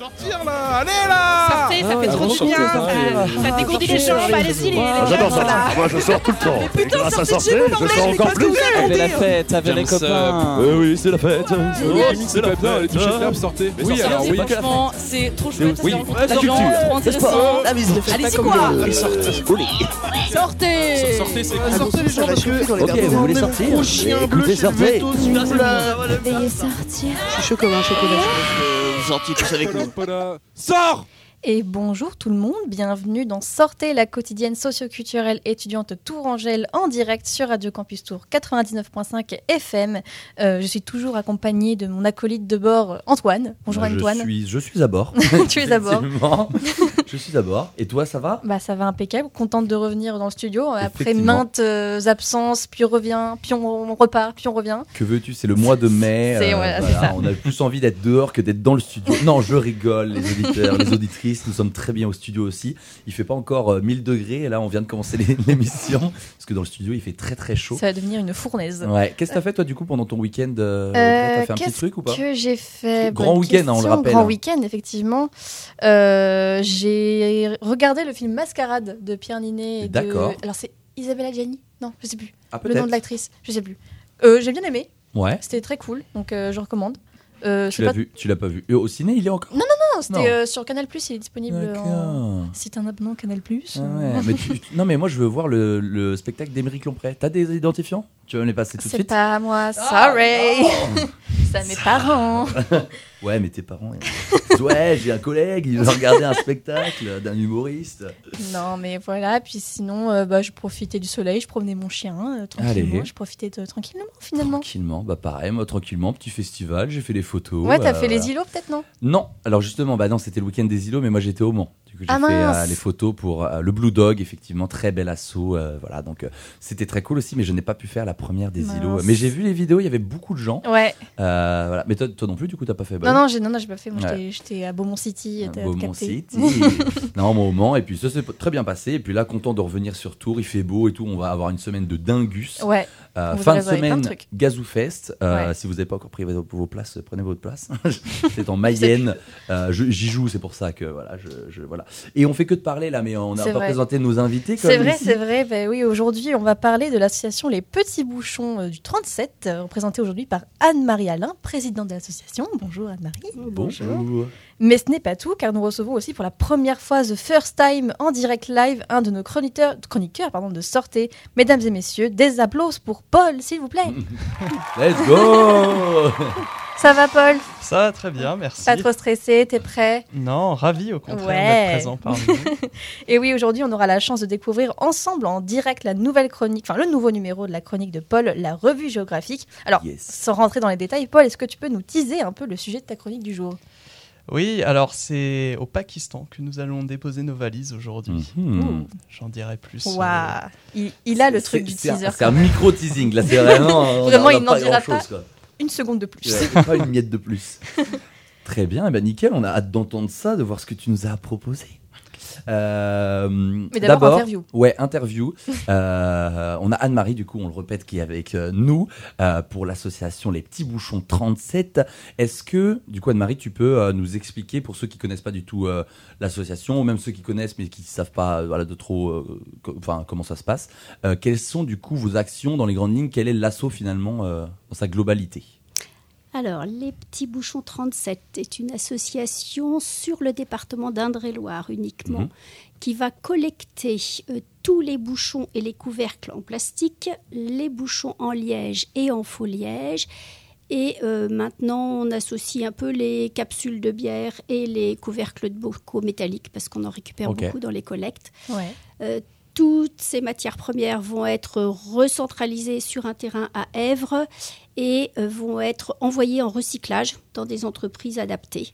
Sortir là Allez là Sortez, ça fait Ah, trop bon, du bien. sortez, Ça, ça dégourdit les jambes. Allez-y, les, les Ah, J'adore ça. Moi, je sors tout le temps. Et grâce à sortir, je sors encore plus. Avec la fête, avec les copains. Oui, oui, c'est la fête. C'est pas bien, les touches fermes, sortez Mais Oui, sortez, alors c'est oui. la Franchement, c'est trop chouette. c'est la culture, trop intéressant. Ah mais ne faites Allez-y, quoi sortez. Sortez Sortez, c'est Ah, Sortez les que Ok, vous voulez sortir Écoutez, sortez. vous. Veuillez sortir. Je suis chaud comme un chocolat. Sortiez tous avec nous. Sors Et bonjour tout le monde, bienvenue dans Sortez la quotidienne socioculturelle étudiante Tourangelle en direct sur Radio Campus Tour 99.5 FM. Euh, je suis toujours accompagnée de mon acolyte de bord Antoine. Bonjour je Antoine. suis, je suis à bord. Tu es à bord. Je suis à bord. Et toi, ça va? Bah ça va impeccable, contente de revenir dans le studio après Effectivement. maintes euh, absences, puis on revient, puis on repart, puis on revient. Que veux-tu? C'est le mois de mai. Ça. on a plus envie d'être dehors que d'être dans le studio. Non, je rigole, les auditeurs, les auditrices. Nous sommes très bien au studio aussi. Il fait pas encore euh, 1000 degrés. Et là, on vient de commencer l'émission. Parce que dans le studio, il fait très très chaud. Ça va devenir une fournaise. Ouais. Qu'est-ce que t'as fait toi du coup pendant ton week-end euh, Euh, T'as fait un petit truc ou pas que j'ai fait Grand week-end, hein, on le rappelle, Grand week-end, effectivement. Euh, j'ai regardé le film Mascarade de Pierre Ninet. de- D'accord. Alors c'est Isabella Gianni Non, je sais plus. Ah Le nom de l'actrice, je sais plus. Euh, j'ai bien aimé. Ouais. C'était très cool, donc euh, je recommande. Euh, Tu c'est l'as pas... vu Tu l'as pas vu Euh, Au ciné, il est encore? Non, c'était Non. euh, sur Canal il est disponible en. C'est un abonnement Canal Ah ouais, mais tu- non mais moi je veux voir le, le spectacle d'Émeric Lompré. T'as des identifiants? Tu veux me les passer tout de C'est suite? pas moi, sorry. C'est à mes parents. Ouais mais tes parents. ils- ouais j'ai un collègue, il veut regarder un spectacle d'un humoriste. Non, mais voilà. Puis sinon, euh, bah, je profitais du soleil, je promenais mon chien euh, tranquillement. Allez. Je profitais de- tranquillement, finalement. Tranquillement, bah pareil, moi tranquillement, petit festival, j'ai fait des photos. Ouais, t'as euh, fait voilà. les îlots, peut-être, non? Non, alors justement, bah non, c'était le week-end des îlots, mais moi j'étais au Mans. J'ai Ah, fait euh, les photos pour euh, le Blue Dog, effectivement, très bel assaut. euh, voilà, donc c'était très cool aussi, mais je n'ai pas pu faire la première des Mince. îlots. Mais j'ai vu les vidéos, il y avait beaucoup de gens. Ouais. Voilà. Mais toi, toi non plus, du coup, t'as pas fait. bah non, non, j'ai non, non, j'ai pas fait. Moi, Ouais. j'étais- à Beaumont City. Beaumont. City. non, Mans. Et puis ça s'est très bien passé. Et puis là, content de revenir sur Tours. Il fait beau et tout. On va avoir une semaine de dingus. Ouais. Euh, fin de de semaine, trucs. Gazou Fest. Euh, Ouais. Si vous n'avez pas encore pris vos, vos places, prenez votre place. c'est en Mayenne. Euh, J'y joue, c'est pour ça que voilà, je, je- voilà. Et on fait que de parler là, mais on n'a pas vrai. présenté nos invités. C'est comme vrai, c'est vrai. Ben oui, aujourd'hui, on va parler de l'association Les Petits Bouchons euh, du 37, euh, représentée aujourd'hui par Anne-Marie Alain, présidente de l'association. Bonjour Anne-Marie. Bonjour. Mais ce n'est pas tout, car nous recevons aussi pour la première fois, The First Time, en direct live, un de nos chroniqueurs, chroniqueurs pardon, de sortie. Mesdames et messieurs, des applauses pour Paul, s'il vous plaît. Let's go Ça va, Paul Ça va très bien, merci. Pas trop stressé, t'es prêt Non, ravi au contraire Ouais. d'être présent parmi nous. Et oui, aujourd'hui, on aura la chance de découvrir ensemble en direct la nouvelle chronique, enfin le nouveau numéro de la chronique de Paul, la revue géographique. Alors, Yes. sans rentrer dans les détails, Paul, est-ce que tu peux nous teaser un peu le sujet de ta chronique du jour? Oui, alors c'est au Pakistan que nous allons déposer nos valises aujourd'hui. Mhm. J'en dirai plus. euh, Waouh il, il a le truc du c'est un- teaser. C'est un micro teasing là, c'est vraiment. on a- Vraiment, on a il n'en dira quoi. Une seconde de plus. Ouais, pas une miette de plus. Très bien, eh ben nickel, on a hâte d'entendre ça, de voir ce que tu nous as proposé. Euh, Mais d'abord, interview. Ouais, interview. Euh, on a Anne-Marie, du coup, on le répète, qui est avec euh, nous pour l'association Les Petits Bouchons 37. Est-ce que, du coup, Anne-Marie, tu peux nous expliquer, pour ceux qui connaissent pas du tout l'association, ou même ceux qui connaissent mais qui ne savent pas voilà, de trop enfin, comment ça se passe, quelles sont, du coup, vos actions dans les grandes lignes? Quel est l'assaut, finalement, dans sa globalité? Alors, Les Petits Bouchons 37 est une association sur le département d'Indre-et-Loire uniquement Mhm. qui va collecter euh, tous les bouchons et les couvercles en plastique, les bouchons en liège et en faux liège. Et euh, maintenant, on associe un peu les capsules de bière et les couvercles de bocaux métalliques parce qu'on en récupère beaucoup dans les collectes. Ouais. Euh, toutes ces matières premières vont être recentralisées sur un terrain à Èvres et euh, vont être envoyées en recyclage dans des entreprises adaptées.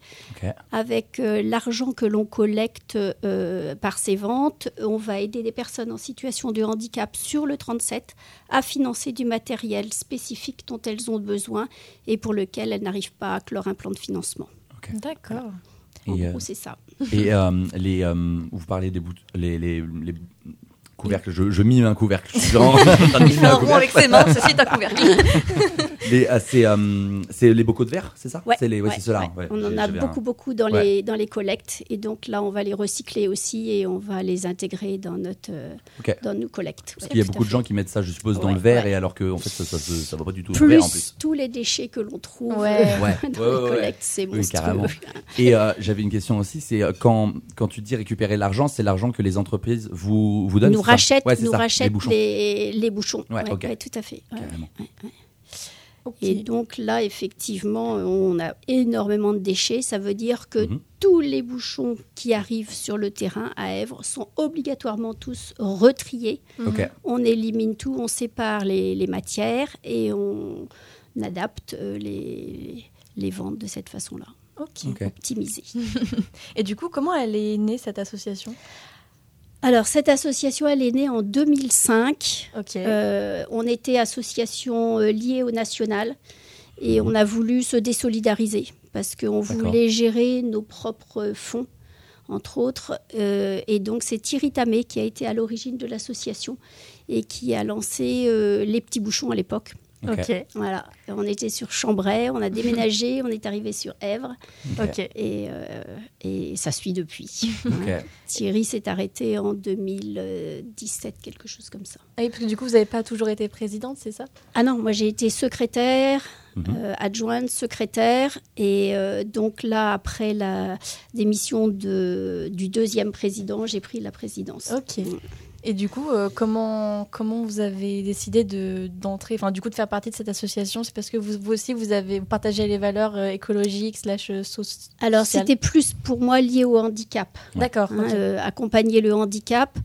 Avec euh, l'argent que l'on collecte euh, par ces ventes, on va aider des personnes en situation de handicap sur le 37 à financer du matériel spécifique dont elles ont besoin et pour lequel elles n'arrivent pas à clore un plan de financement. D'accord. En Et, euh, gros, c'est ça. Et euh, les, euh, vous parlez des bout- les, les, les couvercles. Je, je mime un couvercle. Je suis en train de Il mimer fait un rond avec couvercle. ses mains, ceci est un couvercle. les, ah, c'est, euh, c'est les bocaux de verre, c'est ça? Ouais, C'est les, ouais, ouais, c'est ceux-là. On en a un- beaucoup, beaucoup dans, Ouais. les, dans les collectes. Et donc là, on va les recycler aussi et on va les intégrer dans, notre, euh, dans nos collectes. Parce Ouais, qu'il y a beaucoup de gens qui mettent ça, je suppose, dans le verre, ouais. et alors que en fait, ça, ça va pas du tout Plus le verre en plus. tous les déchets que l'on trouve Ouais. euh, dans les ouais. collectes, c'est Oui, carrément. Et euh, j'avais une question aussi, c'est quand, quand tu dis récupérer l'argent, c'est l'argent que les entreprises vous, vous donnent nous rachètent, nous rachètent les bouchons. les, bouchons. Ouais, tout à fait. Carrément. Et donc là, effectivement, on a énormément de déchets. Ça veut dire que Mhm. tous les bouchons qui arrivent sur le terrain à Èvres sont obligatoirement tous retriés. Ok. On élimine tout, on sépare les, les matières et on adapte euh, les, les ventes de cette façon-là, Ok. Optimisées. Et du coup, comment elle est née cette association? Alors, cette association, elle est née en 2005. Ok. Euh, on était association euh, liée au national et on a voulu se désolidariser parce qu'on voulait gérer nos propres fonds, entre autres. Euh, et donc, c'est Thierry Tamé qui a été à l'origine de l'association et qui a lancé euh, les petits bouchons à l'époque. Ok. ok. Voilà, on était sur Chambray, on a déménagé, on est arrivé sur Èvres Ok. et, euh, et ça suit depuis. Thierry s'est arrêté en 2017, quelque chose comme ça. Ah oui, parce que du coup, vous n'avez pas toujours été présidente, c'est ça? Ah non, moi j'ai été secrétaire, Mhm. euh, adjointe, secrétaire. Et euh, donc là, après la démission de, du deuxième président, j'ai pris la présidence. Ok. Et du coup, euh, comment, comment vous avez décidé de, d'entrer, enfin du coup de faire partie de cette association? C'est parce que vous, vous aussi, vous avez vous partagez les valeurs euh, écologiques slash euh, soci- Alors sociales c'était plus pour moi lié au handicap. D'accord. hein, euh, accompagner le handicap.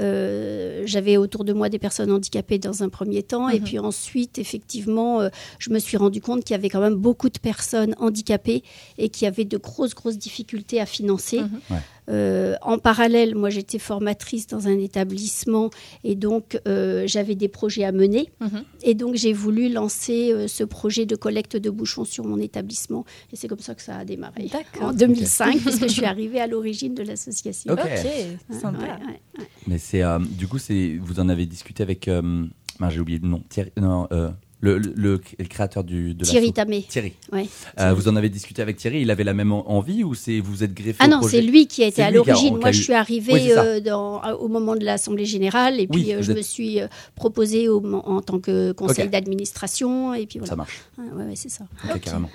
Euh, J'avais autour de moi des personnes handicapées dans un premier temps, et Mhm. puis ensuite, effectivement, euh, je me suis rendu compte qu'il y avait quand même beaucoup de personnes handicapées et qui avaient de grosses, grosses difficultés à financer. Mhm. Ouais. Euh, en parallèle, moi, j'étais formatrice dans un établissement, et donc euh, j'avais des projets à mener. Mhm. Et donc, j'ai voulu lancer euh, ce projet de collecte de bouchons sur mon établissement, et c'est comme ça que ça a démarré. En 2005, puisque je suis arrivée à l'origine de l'association. Ok. Ok, sympa. Ouais, ouais, ouais. Mais c'est, euh, du coup, c'est, vous en avez discuté avec, euh, j'ai oublié le nom, Thierry, non, euh, le, le, le cré- le créateur du, de Thierry l'asso. Tamé. Thierry. Ouais. Euh, vous en avez discuté avec Thierry, il avait la même en- envie ou c'est vous êtes greffé Ah non, c'est lui qui a été à l'origine. Moi, eu- je suis arrivée Oui, ça. euh, dans- au moment de l'Assemblée générale et puis Oui, euh, je êtes- me suis euh, proposée au- en tant que conseil d'administration et puis Ça voilà. marche. Ouais, ouais, ouais, c'est ça. Ok, carrément.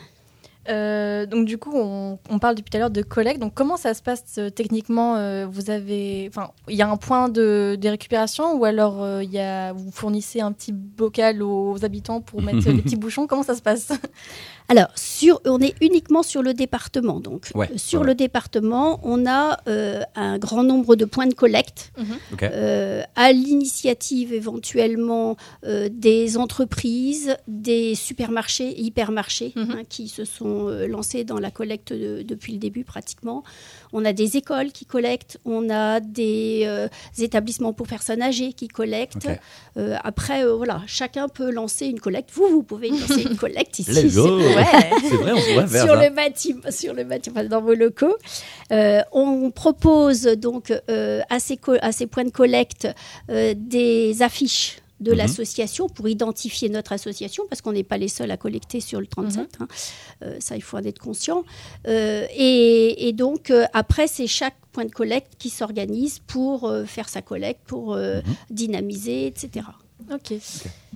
Euh, donc du coup, on, on parle depuis tout à l'heure de collecte. Donc comment ça se passe euh, techniquement euh, Vous avez, enfin, il y a un point de, de récupération ou alors il y a, vous fournissez un petit bocal aux habitants pour mettre les petits bouchons? Comment ça se passe? Alors, sur, on est uniquement sur le département. Donc, Ouais, sur ouais, le département, on a euh, un grand nombre de points de collecte. Euh, à l'initiative éventuellement euh, des entreprises, des supermarchés, hypermarchés Mhm. hein, qui se sont euh, lancés dans la collecte de- depuis le début pratiquement. On a des écoles qui collectent, on a des euh, établissements pour personnes âgées qui collectent. Euh, après, euh, voilà, chacun peut lancer une collecte. Vous, vous pouvez lancer une collecte ici. Let's go. c'est- C'est vrai, on pourrait faire sur ça. le bâtiment, sur le bâtiment, dans vos locaux. On propose donc à, ces co- à ces points de collecte des affiches de Mhm. l'association pour identifier notre association parce qu'on n'est pas les seuls à collecter sur le 37. hein. Euh, ça, il faut en être conscient. Euh, et, et donc, euh, après, c'est chaque point de collecte qui s'organise pour euh, faire sa collecte, pour euh, Mhm. dynamiser, etc. Ok.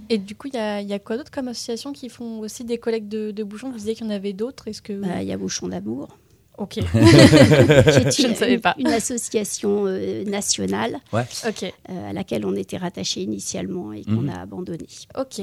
Et du coup, il y a, il y a quoi d'autre comme associations qui font aussi des collectes de, de bouchons? Vous disiez qu'il y en avait d'autres. Est-ce que Bah, Il y a Bouchon d'amour. Ok. Je une- ne savais pas. Une association euh, nationale Ok. euh, à laquelle on était rattaché initialement et qu'on Mhm. a abandonné. Ok.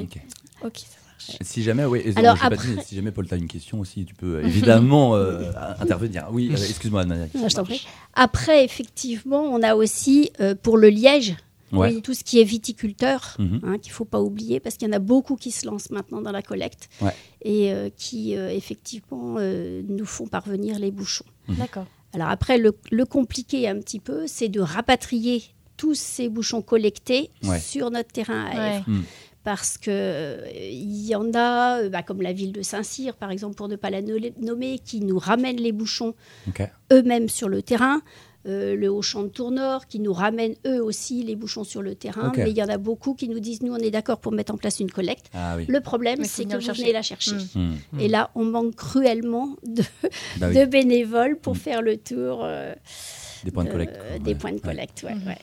Ok. Ça marche. Si jamais, oui, Alors, après- si jamais Paul, tu as une question aussi, tu peux euh, évidemment euh, intervenir. Oui, excuse-moi. Ah, je t'en prie. Après, effectivement, on a aussi euh, pour le liège Ouais. oui, tout ce qui est viticulteur, Mhm. hein, qu'il ne faut pas oublier, parce qu'il y en a beaucoup qui se lancent maintenant dans la collecte Ouais. et euh, qui, euh, effectivement, euh, nous font parvenir les bouchons. D'accord. Alors après, le, le compliqué un petit peu, c'est de rapatrier tous ces bouchons collectés Ouais. sur notre terrain à. Mm. Parce que euh, il y en a, euh, bah, comme la ville de Saint-Cyr, par exemple, pour ne pas la no- nommer, qui nous ramènent les bouchons eux-mêmes sur le terrain. Euh, le Auchan de Tournord, qui nous ramènent eux aussi les bouchons sur le terrain. Mais il y en a beaucoup qui nous disent, nous, on est d'accord pour mettre en place une collecte. Ah oui. Le problème, c'est que vous chercher. venez la chercher. Mm. Hmm. Et là, on manque cruellement de, Bah oui. de bénévoles pour Mm. faire le tour euh, Des points de collecte. des Ouais. points de Ouais. collecte. ouais, ouais.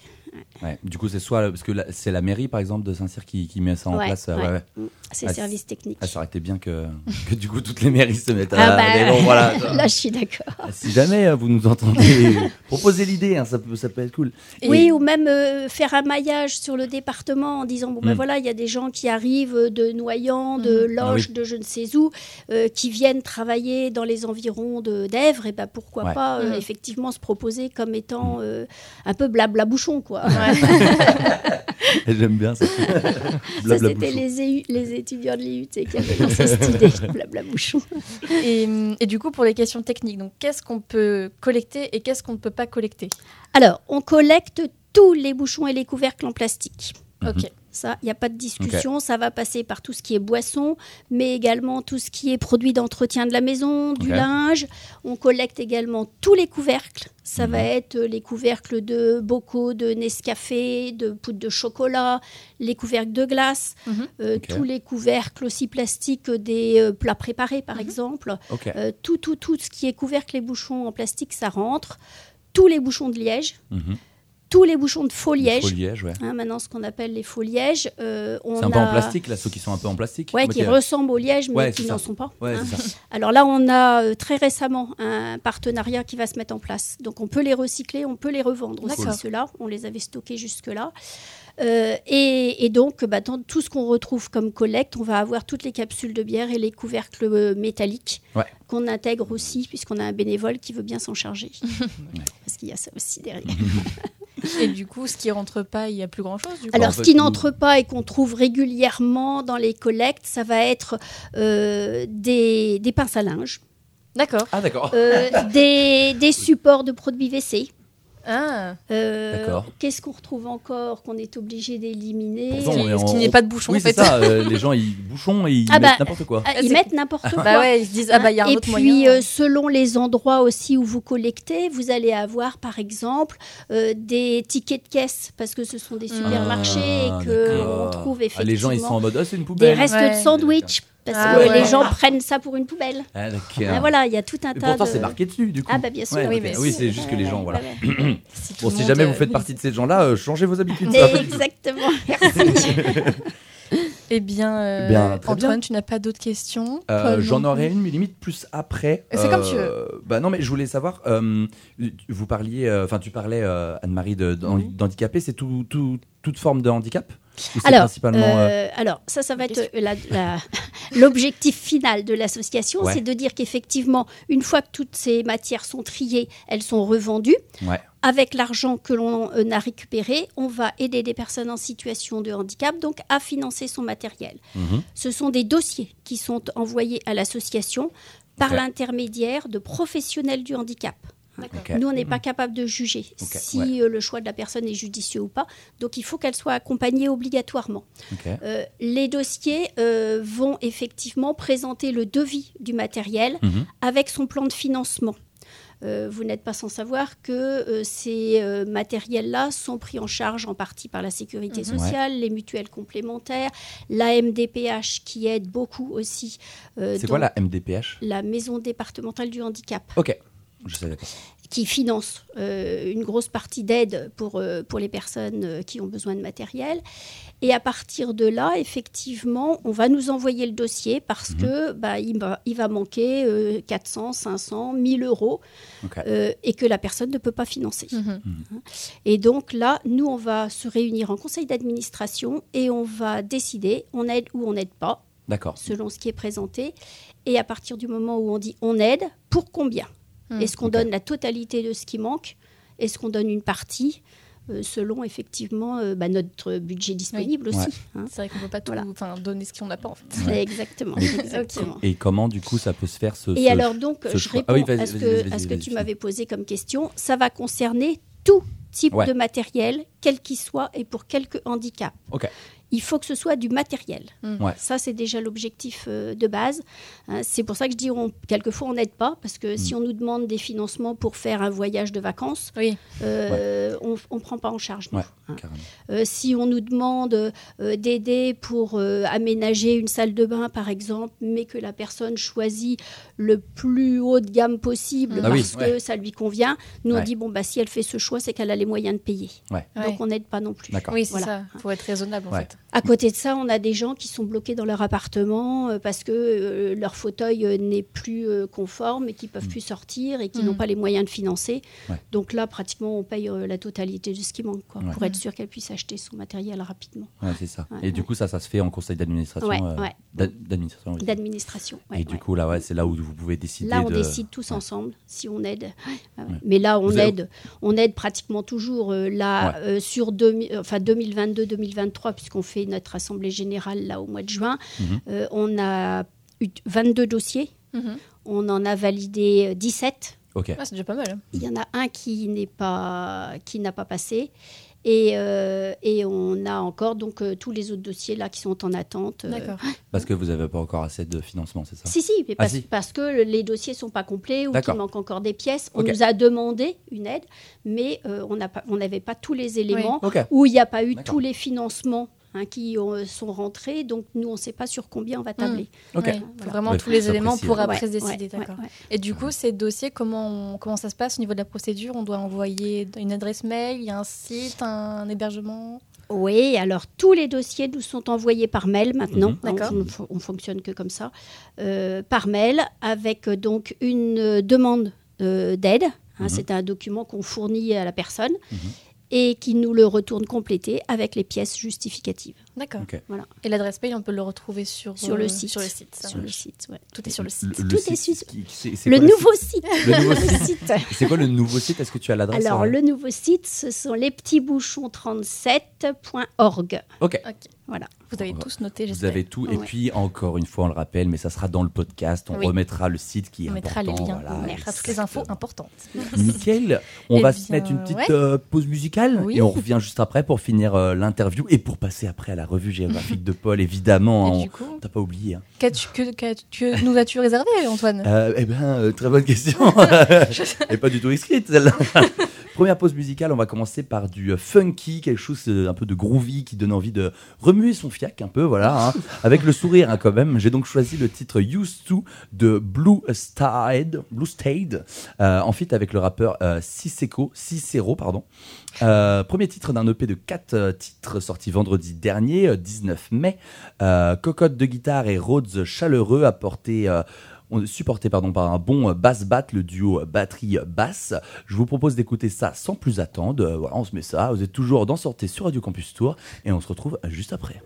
Ouais. Du coup, c'est soit parce que c'est la mairie, par exemple, de Saint-Cyr qui, qui met ça en Ouais, place. euh, ouais. Mm. C'est Ah, service technique. Ah, ça aurait été bien que, que du coup toutes les mairies se mettent à. Ah bah, mais bon, voilà. Là, je suis d'accord. Ah, Si jamais euh, vous nous entendez, proposez l'idée, hein, ça, peut, ça peut être cool. Et- Oui, ou même euh, faire un maillage sur le département en disant bon ben Mm. voilà, il y a des gens qui arrivent de Noyant, de Mm. Loches, Ah de je ne sais où, euh, qui viennent travailler dans les environs de d'Èvres, et ben pourquoi Ouais. pas euh, effectivement se proposer comme étant euh, un peu blabla bouchon quoi. J'aime bien ça. Ça c'était les, étudiants de l'IUT qui avaient lancé cette idée, blabla bouchon. Et, et du coup, pour les questions techniques, donc qu'est-ce qu'on peut collecter et qu'est-ce qu'on ne peut pas collecter? Alors, on collecte tous les bouchons et les couvercles en plastique. Mhm. Ok. Ça, il n'y a pas de discussion. Ça va passer par tout ce qui est boisson, mais également tout ce qui est produit d'entretien de la maison, du linge. On collecte également tous les couvercles. Ça Mhm. va être les couvercles de bocaux, de Nescafé, de poudre de chocolat, les couvercles de glace, Mhm. euh, tous les couvercles aussi plastiques des euh, plats préparés, par Mhm. exemple. Euh, tout, tout, tout ce qui est couvercle et bouchons en plastique, ça rentre. Tous les bouchons de liège, Mhm. Tous les bouchons de faux liège. Faux liège, ouais. Hein, maintenant, ce qu'on appelle les faux lièges. euh, on C'est un peu en a- plastique, là, ceux qui sont un peu en plastique. Ok. qui ressemblent au liège, mais Ouais, qui n'en ça. sont pas. Ouais, hein. c'est ça. Alors là, on a euh, très récemment un partenariat qui va se mettre en place. Donc, on peut les recycler, on peut les revendre aussi, ceux-là. On les avait stockés jusque-là. Euh, et, et donc, bah, dans tout ce qu'on retrouve comme collecte, on va avoir toutes les capsules de bière et les couvercles euh, métalliques Ouais. qu'on intègre aussi, puisqu'on a un bénévole qui veut bien s'en charger. Parce qu'il y a ça aussi derrière. Et du coup, ce qui rentre pas, il y a plus grand chose. Du coup. Alors, en ce fait, qui nous- n'entre pas et qu'on trouve régulièrement dans les collectes, ça va être euh, des, des pinces à linge, D'accord. Ah, d'accord. euh, des, des supports de produits WC. Ah. Euh. Qu'est-ce qu'on retrouve encore qu'on est obligé d'éliminer Pourtant, on est Ce en- qui n'est pas de bouchon, Oui, en fait. ça. euh, les gens, ils bouchons et ils Ah bah, mettent n'importe quoi. Ah, Ah, Ils mettent n'importe quoi. Bah ouais, ils se disent, ah bah il y a un et autre puis, moyen. euh, selon les endroits aussi où vous collectez, vous allez avoir, par exemple, euh, des tickets de caisse, parce que ce sont des supermarchés Ah, et que on trouve Ah, effectivement les gens, ils sont en mode, ah, c'est une des poubelle. restes Ouais. de sandwich, parce Ah que ouais. les gens prennent ça pour une poubelle. Ah, d'accord. Ah, voilà, il y a tout un Et tas pourtant, de... c'est marqué dessus, du coup. Ah bah bien sûr. Ouais, oui, oui, c'est juste que les gens, voilà. Ouais. Si Bon, si jamais vous euh, faites partie de ces gens-là, euh, changez vos habitudes. ça. Exactement. Merci. Eh bien, euh, Eh bien, très Antoine, bien. tu n'as pas d'autres questions Euh, J'en aurais une, mais limite plus après. C'est comme tu Euh, Bah non, mais je voulais savoir. euh, vous parliez, euh, enfin, tu parlais euh, Anne-Marie d'handicapé. C'est tout, tout- toute forme de handicap Alors, principalement. euh, euh, alors, ça, ça va être l'objectif final de l'association, Ouais. c'est de dire qu'effectivement, une fois que toutes ces matières sont triées, elles sont revendues. Ouais. Avec l'argent que l'on euh, a récupéré, on va aider des personnes en situation de handicap donc à financer son matériel. mhm. Ce sont des dossiers qui sont envoyés à l'association par l'intermédiaire de professionnels du handicap. Ok. Nous, on n'est pas capable de juger si ouais. euh, le choix de la personne est judicieux ou pas. Donc, il faut qu'elle soit accompagnée obligatoirement. Euh, les dossiers euh, vont effectivement présenter le devis du matériel Mhm. avec son plan de financement. Euh, vous n'êtes pas sans savoir que euh, ces euh, matériels-là sont pris en charge en partie par la sécurité Mhm. sociale, les mutuelles complémentaires, la MDPH qui aide beaucoup aussi. C'est quoi la MDPH la Maison départementale du handicap Ok. Je savais pas. Qui finance euh, une grosse partie d'aide pour, euh, pour les personnes euh, qui ont besoin de matériel. Et à partir de là, effectivement, on va nous envoyer le dossier parce Mhm. que bah, il, va, il va manquer euh, 400, 500, 1000 euros euh, et que la personne ne peut pas financer. Mhm. Et donc là, nous, on va se réunir en conseil d'administration et on va décider, on aide ou on n'aide pas, D'accord. selon ce qui est présenté. Et à partir du moment où on dit on aide, pour combien? Hmm. Est-ce qu'on donne la totalité de ce qui manque? Est-ce qu'on donne une partie euh, selon effectivement euh, bah, notre budget disponible aussi hein? C'est vrai qu'on peut pas tout Voilà. enfin, donner ce qu'on n'a pas en fait. Ouais. Exactement. Et- exactement. Et comment, du coup, ça peut se faire ce. Et ce- alors donc, ce je choix? réponds Ah oui, vas-y, à ce que, vas-y, à ce que vas-y, tu m'avais posé comme question. Ça va concerner tout type Ouais. de matériel, quel qu'il soit et pour quelque handicap. Ok. Il faut que ce soit du matériel. Mm. Ouais. Ça, c'est déjà l'objectif euh, de base. Hein, c'est pour ça que je dis, on, quelquefois, on n'aide pas, parce que si on nous demande des financements pour faire un voyage de vacances, Oui. euh, on ne prend pas en charge. nous. Ouais, Hein. Euh, si on nous demande euh, d'aider pour euh, aménager une salle de bain, par exemple, mais que la personne choisit le plus haut de gamme possible Ah oui, parce ouais. que ça lui convient, nous Ouais. on dit bon bah si elle fait ce choix, c'est qu'elle a les moyens de payer. Ouais. Ouais. Donc on n'aide pas non plus. D'accord. Oui, c'est Voilà. ça. Il faut être raisonnable en Ouais. fait. À côté de ça, on a des gens qui sont bloqués dans leur appartement euh, parce que euh, leur fauteuil euh, n'est plus conforme et qui peuvent plus sortir et qui Mm. n'ont pas les moyens de financer. Ouais. Donc là, pratiquement, on paye la totalité de ce qui manque quoi, Ouais. pour être sûr qu'elle puisse acheter son matériel rapidement. Ouais, c'est ça. Ouais, Et du coup, ça, ça se fait en conseil d'administration. Ouais, euh, ouais. d'a- D'administration. oui. D'administration. ouais, Et du coup, là, ouais, c'est là où vous pouvez décider. Là, on de... décide tous Ouais. ensemble si on aide. Ouais. Mais là, on Vous avez- aide, on aide pratiquement toujours. euh, là, Ouais. euh, sur enfin, 2022-2023, puisqu'on fait notre assemblée générale là au mois de juin, Mhm. euh, on a eu 22 dossiers. Mhm. On en a validé euh, 17. Ok. Ah, c'est déjà pas mal. Il y en a un qui n'est pas, qui n'a pas passé. Et, euh, et on a encore donc euh, tous les autres dossiers là qui sont en attente. euh, D'accord. Parce que vous n'avez pas encore assez de financement, c'est ça? Si, si, mais Ah, parce, si. parce que les dossiers sont pas complets ou qu'il manque encore des pièces. On nous a demandé une aide, mais euh, on n'a pas- on n'avait pas tous les éléments, Ok. ou il n'y a pas eu tous les financements hein, qui ont- sont rentrés. Donc nous, on ne sait pas sur combien on va tabler. Ok. Ouais, faut Voilà. vraiment Ouais, tous les éléments précise. pour Ouais, après se décider. ouais, d'accord. ouais. Et du coup, ces dossiers, comment, on- comment ça se passe au niveau de la procédure? On doit envoyer une adresse mail, il y a un site, un hébergement? Oui, alors tous les dossiers nous sont envoyés par mail maintenant. D'accord. On, on fonctionne que comme ça. Euh, par mail, avec euh, donc une euh, demande euh, d'aide. Hein, Mhm. C'est un document qu'on fournit à la personne. Et qui nous le retourne complété avec les pièces justificatives D'accord. Voilà. Et l'adresse mail, on peut le retrouver sur, sur euh, le site. Sur le site. Sur le site, ouais. Tout est sur le site. Le, le Tout site, est c'est Le nouveau site. Le nouveau site. site. C'est quoi le nouveau site? Est-ce que tu as l'adresse Alors, euh le nouveau site, ce sont lespetitsbouchons37.org. Ok. Ok. Voilà. Vous avez tous noté, Vous j'espère. avez tout. Et Ouais. puis, encore une fois, on le rappelle, mais ça sera dans le podcast. On Oui. remettra le site qui est On mettra les important. liens, voilà, on mettra toutes les infos importantes. Nickel. On Eh va bien, se mettre une petite ouais. euh, pause musicale Oui. et on revient juste après pour finir euh, l'interview et pour passer après à la revue géographique de Paul, évidemment. Du coup, on t'a pas oublié. hein. qu'as-tu- que, qu'as-tu- que nous as-tu réservé, Antoine? Euh, eh bien, euh, très bonne question. Et pas du tout écrite, celle-là. Première pause musicale, on va commencer par du euh, funky, quelque chose un peu de groovy qui donne envie de remuer son fiac un peu, voilà, hein, avec le sourire hein, quand même. J'ai donc choisi le titre Used to de Blue Stade, Blue Stade, euh, en fit avec le rappeur Cicero, Cicero, pardon. Euh, premier titre d'un EP de 4 titres sorti vendredi dernier, euh, 19 mai. Euh, cocotte de guitare et Rhodes chaleureux apporté euh, supporté par un bon euh, bass bat, le duo euh, batterie-basse. Je vous propose d'écouter ça sans plus attendre. Euh, on se met ça. Vous êtes toujours dans Sortez sur Radio Campus Tour et on se retrouve juste après.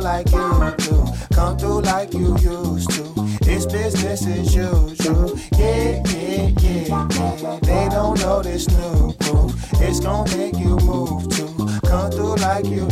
Like you do. Come through like you used to. It's business as usual. Yeah, yeah, yeah, yeah. They don't know this new groove. It's gonna make you move too. Come through like you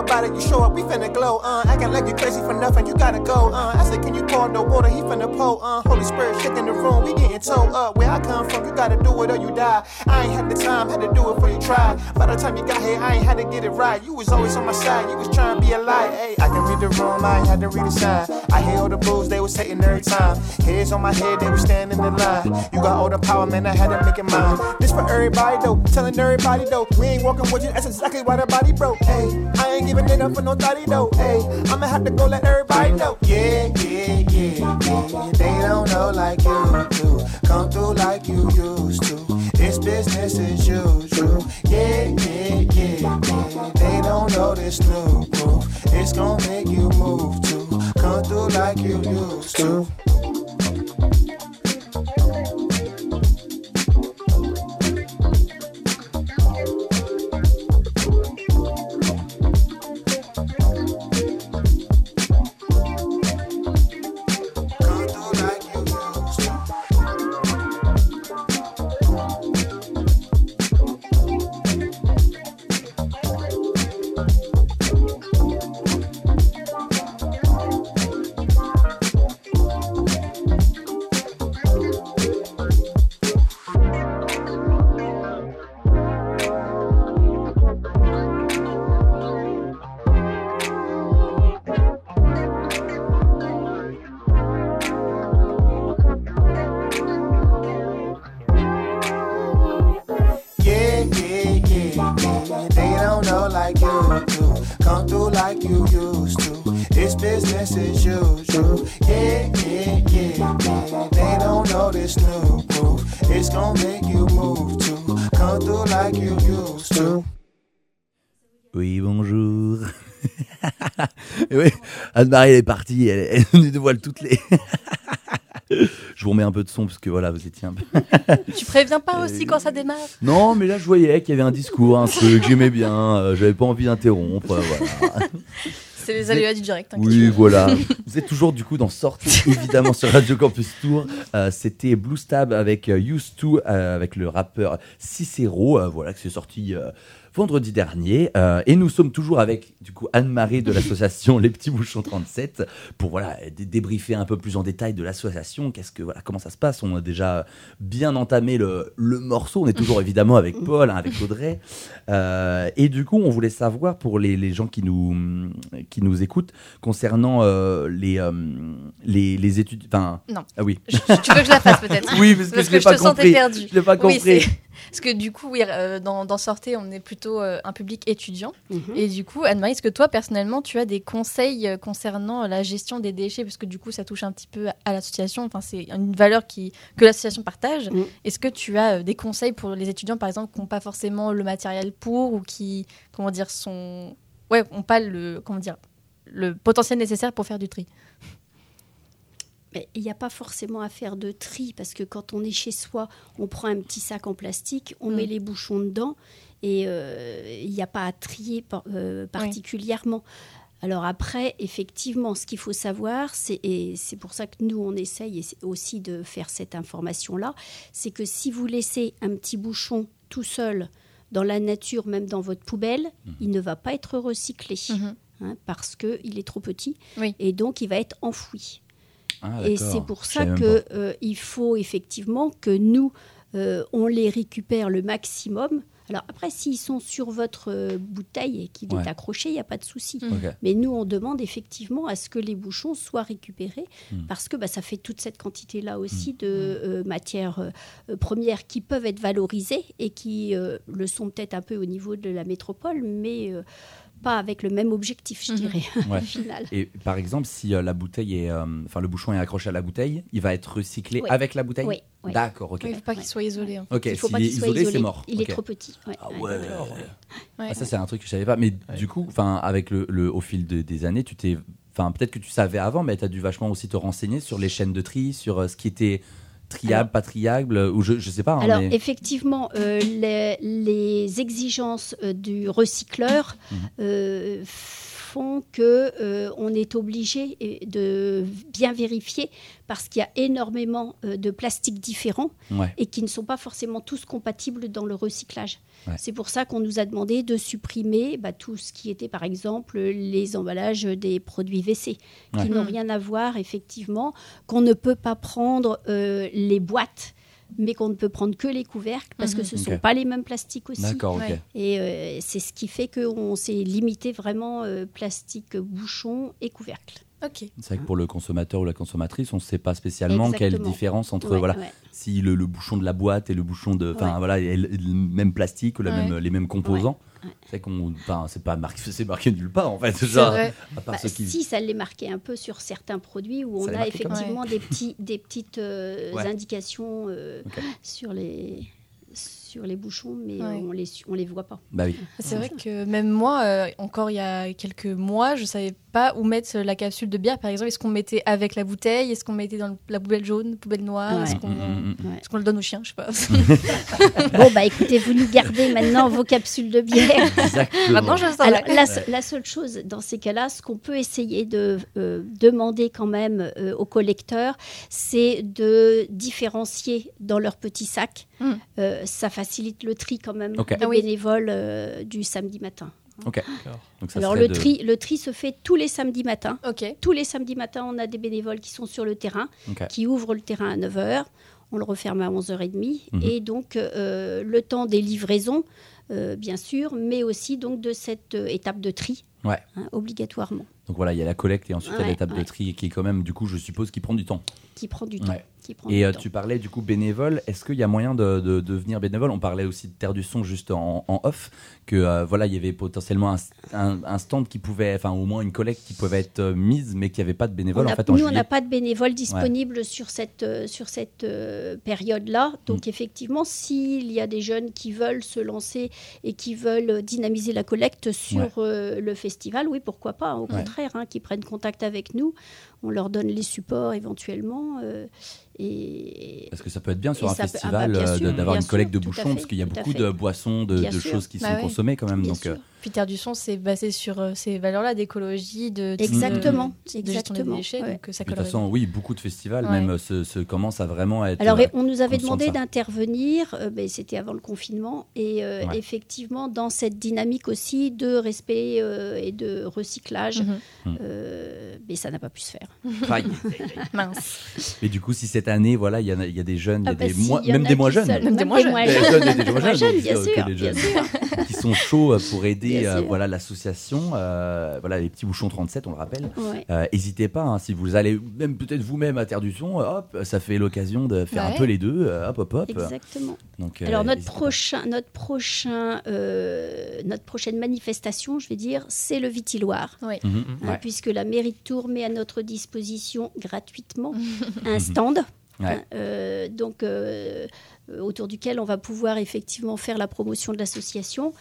about it. You show up, we finna glow. Uh, acting like you crazy for nothing. You gotta go. Uh, I said, can you pour the water? He finna pour. Uh, Holy Spirit shaking the room. We getting towed up. Where I come from, you gotta do it or you die. I ain't had the time, had to do it for you try. By the time you got here, I ain't had to get it right. You was always on my side. You was trying to be a light. Hey, I can read the room. I ain't had to read the sign. I hear all the blues they was hating every time. Heads on my head, they was standing in line. You got all the power, man. I had to make it mine. This for everybody though, telling everybody though. We ain't walking with you. That's exactly why the body broke. Hey, I ain't giving it up for no thotty though. Hey, I'ma have to go let everybody know. Yeah, yeah, yeah, yeah. They don't know like you do. Come through like you used to. It's business as usual. Yeah, yeah, yeah, yeah. They don't know this new groove. It's gonna make you move too. Come through like you used to. Business as usual. Yeah, yeah, yeah, yeah. They don't know this new groove. It's gonna make you move to. Come through like you used to. Oui, bonjour. Et oui, Anne-Marie elle est partie, elle, elle nous dévoile toutes les. je vous remets un peu de son parce que voilà, vous étiez un peu. Tu préviens pas aussi quand ça démarre? Non, mais là je voyais qu'il y avait un discours, un truc, j'aimais bien, euh, j'avais pas envie d'interrompre, voilà. C'est les aléas du direct. t'inquiète. Oui, voilà. Vous êtes toujours du coup dans Sortie, évidemment sur Radio Campus Tour. Euh, C'était Blue Stab avec euh, Used to, euh, avec le rappeur Cicero, euh, voilà, que c'est sorti vendredi dernier. Euh, et nous sommes toujours avec du coup Anne-Marie de l'association Les Petits Bouchons 37 pour voilà dé- débriefer un peu plus en détail de l'association. Qu'est-ce que voilà, comment ça se passe? On a déjà bien entamé le, le morceau. On est toujours évidemment avec Paul, hein, avec Audrey. Euh, et du coup, on voulait savoir pour les, les gens qui nous, qui nous écoutent concernant euh, les, les, les études. Enfin, Non. Ah oui. Je- tu veux que je la fasse peut-être? Oui, parce que je l'ai pas te sentais compris. Je l'ai pas compris. Parce que du coup, oui, euh, dans, dans Sortez, on est plutôt euh, un public étudiant. Mhm. Et du coup, Anne-Marie, est-ce que toi, personnellement, tu as des conseils euh, concernant la gestion des déchets? Parce que du coup, ça touche un petit peu à l'association. Enfin, c'est une valeur qui, que l'association partage. Mhm. Est-ce que tu as des conseils pour les étudiants, par exemple, qui n'ont pas forcément le matériel pour ou qui, comment dire, sont. Ouais, n'ont pas le. Comment dire le potentiel nécessaire pour faire du tri? Mais il n'y a pas forcément à faire de tri parce que quand on est chez soi, on prend un petit sac en plastique, on Mm. met les bouchons dedans et euh, il n'y a pas à trier par- euh, particulièrement. Alors après, effectivement, ce qu'il faut savoir, c'est, et c'est pour ça que nous, on essaye et c'est aussi de faire cette information-là, c'est que si vous laissez un petit bouchon tout seul dans la nature, même dans votre poubelle, il ne va pas être recyclé hein, parce qu'il est trop petit Oui. et donc il va être enfoui. Ah, Et c'est pour ça pas. euh, il faut effectivement que nous, euh, on les récupère le maximum. Alors après, s'ils sont sur votre euh, bouteille et qu'il Ouais. est accroché, il n'y a pas de souci. Ok. Mais nous, on demande effectivement à ce que les bouchons soient récupérés Hmm. parce que bah, ça fait toute cette quantité-là aussi de euh, matières euh, premières qui peuvent être valorisées et qui euh, le sont peut-être un peu au niveau de la métropole, mais euh, pas avec le même objectif, je Mhm. dirais, Ouais. au final. Et par exemple, si euh, la bouteille est, euh, enfin le bouchon est accroché à la bouteille, il va être recyclé Oui. avec la bouteille. Oui, oui. D'accord, ok. Il ne faut pas qu'il soit isolé. hein. Ok, Il faut s'il pas est qu'il soit isolé, c'est mort. Il est trop petit. ouais, Ah ouais. ouais. Ouais. Ah, ça c'est un truc que je savais pas. Mais du coup, enfin avec le, le- au fil de- des années, tu t'es, enfin peut-être que tu savais avant, mais tu as dû vachement aussi te renseigner sur les chaînes de tri, sur euh, ce qui était triable, Alors- pas triable, ou je, je sais pas. hein, Alors mais- effectivement, euh, les, les exigences euh, du recycleur Mhm. Font que euh, on est obligé euh, de bien vérifier parce qu'il y a énormément euh, de plastiques différents Ouais. et qui ne sont pas forcément tous compatibles dans le recyclage. Ouais. C'est pour ça qu'on nous a demandé de supprimer bah, tout ce qui était par exemple les emballages des produits WC Ouais. qui n'ont Mhm. rien à voir effectivement, qu'on ne peut pas prendre euh, les boîtes mais qu'on ne peut prendre que les couvercles parce que Mhm. ce ne sont pas les mêmes plastiques aussi. D'accord, ok. Ouais. Et euh, c'est ce qui fait qu'on s'est limité vraiment euh, plastique, bouchon et couvercle. Ok. C'est vrai que pour le consommateur ou la consommatrice, on ne sait pas spécialement quelle Exactement. différence entre Ouais, voilà ouais. si le, le bouchon de la boîte et le bouchon de, enfin Ouais. voilà, est le, le même plastique ou la Ouais. même, les mêmes composants. C'est qu'on, c'est pas marqué, c'est marqué nulle part en fait. Genre, vrai. à part Bah, ceux qui. Si, ça l'est marqué un peu sur certains produits où Ça on a effectivement des, petits, des petites euh, Ouais. indications euh, sur, les, sur les bouchons, mais Ouais. on les, on les voit pas. Bah oui. C'est vrai que même moi, euh, encore il y a quelques mois, je savais pas où mettre la capsule de bière. Par exemple, est-ce qu'on mettait avec la bouteille Est-ce qu'on mettait dans la poubelle jaune, poubelle noire Ouais. Est-ce qu'on Mm, mm, mm. Qu'on le donne aux chiens Je sais pas. bon, bah écoutez, vous nous gardez maintenant vos capsules de bière. Exactement. Maintenant, je. Alors, la, se- la seule chose dans ces cas-là, ce qu'on peut essayer de euh, demander quand même euh, aux collecteurs, c'est de différencier dans leur petit sac. Euh, ça facilite le tri quand même Ok. des Ah oui. bénévoles euh, du samedi matin. Ok. Donc ça Alors le de- tri, le tri se fait tous les samedis matins. Ok. Tous les samedis matins, on a des bénévoles qui sont sur le terrain, qui ouvrent le terrain à 9h. On le referme à 11h30. Mhm. Et donc, euh, le temps des livraisons, euh, bien sûr, mais aussi donc de cette euh, étape de tri Ouais. hein, obligatoirement, Donc voilà, il y a la collecte et ensuite Ouais, l'étape de tri qui est quand même, du coup, je suppose, qui prend du temps. qui prend du temps. Ouais. Qui prend Et du euh, temps. tu parlais du coup bénévole. Est-ce qu'il y a moyen de, de, de devenir bénévole? On parlait aussi de Terre du Son juste en, en off, que euh, voilà, il y avait potentiellement un, un- un stand qui pouvait, enfin au moins une collecte qui pouvait être euh, mise, mais qu'il n'y avait pas de bénévole en fait en nous, on n'a pas de bénévoles disponibles sur cette, euh, sur cette période-là. Donc, Mm. effectivement, s'il y a des jeunes qui veulent se lancer et qui veulent dynamiser la collecte sur Ouais. le festival, oui, pourquoi pas, au Ouais. contraire, hein, qui prennent contact avec nous. On leur donne les supports éventuellement. euh, et, Parce que ça peut être bien sur un ah festival bah, euh, d'avoir une collecte de bouchons, fait, parce qu'il y a beaucoup de boissons, de, choses qui Bah sont ouais. consommées quand même. bien donc, euh, sûr. Puis Terre du Son, c'est basé sur ces valeurs-là d'écologie, de, de- Exactement, de, de gestion des exactement. déchets, ouais. donc ça de toute façon, oui, beaucoup de festivals Ouais. même se, se commencent à vraiment être. Alors, euh, on nous avait demandé d'intervenir, euh, ben, c'était avant le confinement, et euh, Ouais. effectivement, dans cette dynamique aussi de respect euh, et de recyclage, Mhm. Mhm. euh, mais ça n'a pas pu se faire. Aïe. mince. Mais du coup, si cette année, voilà, il y, en a- il y a des jeunes, il y a bah des si, moins- il y en même a des moins jeunes. Même des moins jeunes. Des jeunes et des moins Moins jeunes, jeunes, bien donc, euh, sûr, que les bien jeunes sûr. qui sont chauds euh, pour aider Bien euh, sûr. voilà l'association euh, voilà les petits bouchons 37 on le rappelle Ouais. Euh, N'hésitez pas, hein, si vous allez même peut-être vous-même à Terre du Son, hop, ça fait l'occasion de faire un peu les deux, euh, hop, hop, hop. Exactement. Donc, euh, Alors notre n'hésitez pas. prochain, notre prochain, euh, notre prochaine manifestation, je vais dire, c'est le Vitiloir. Oui. Mhm, hein, ouais. puisque la mairie de Tours met à notre disposition gratuitement un stand. Ouais. hein, euh, donc euh, autour duquel on va pouvoir effectivement faire la promotion de l'association,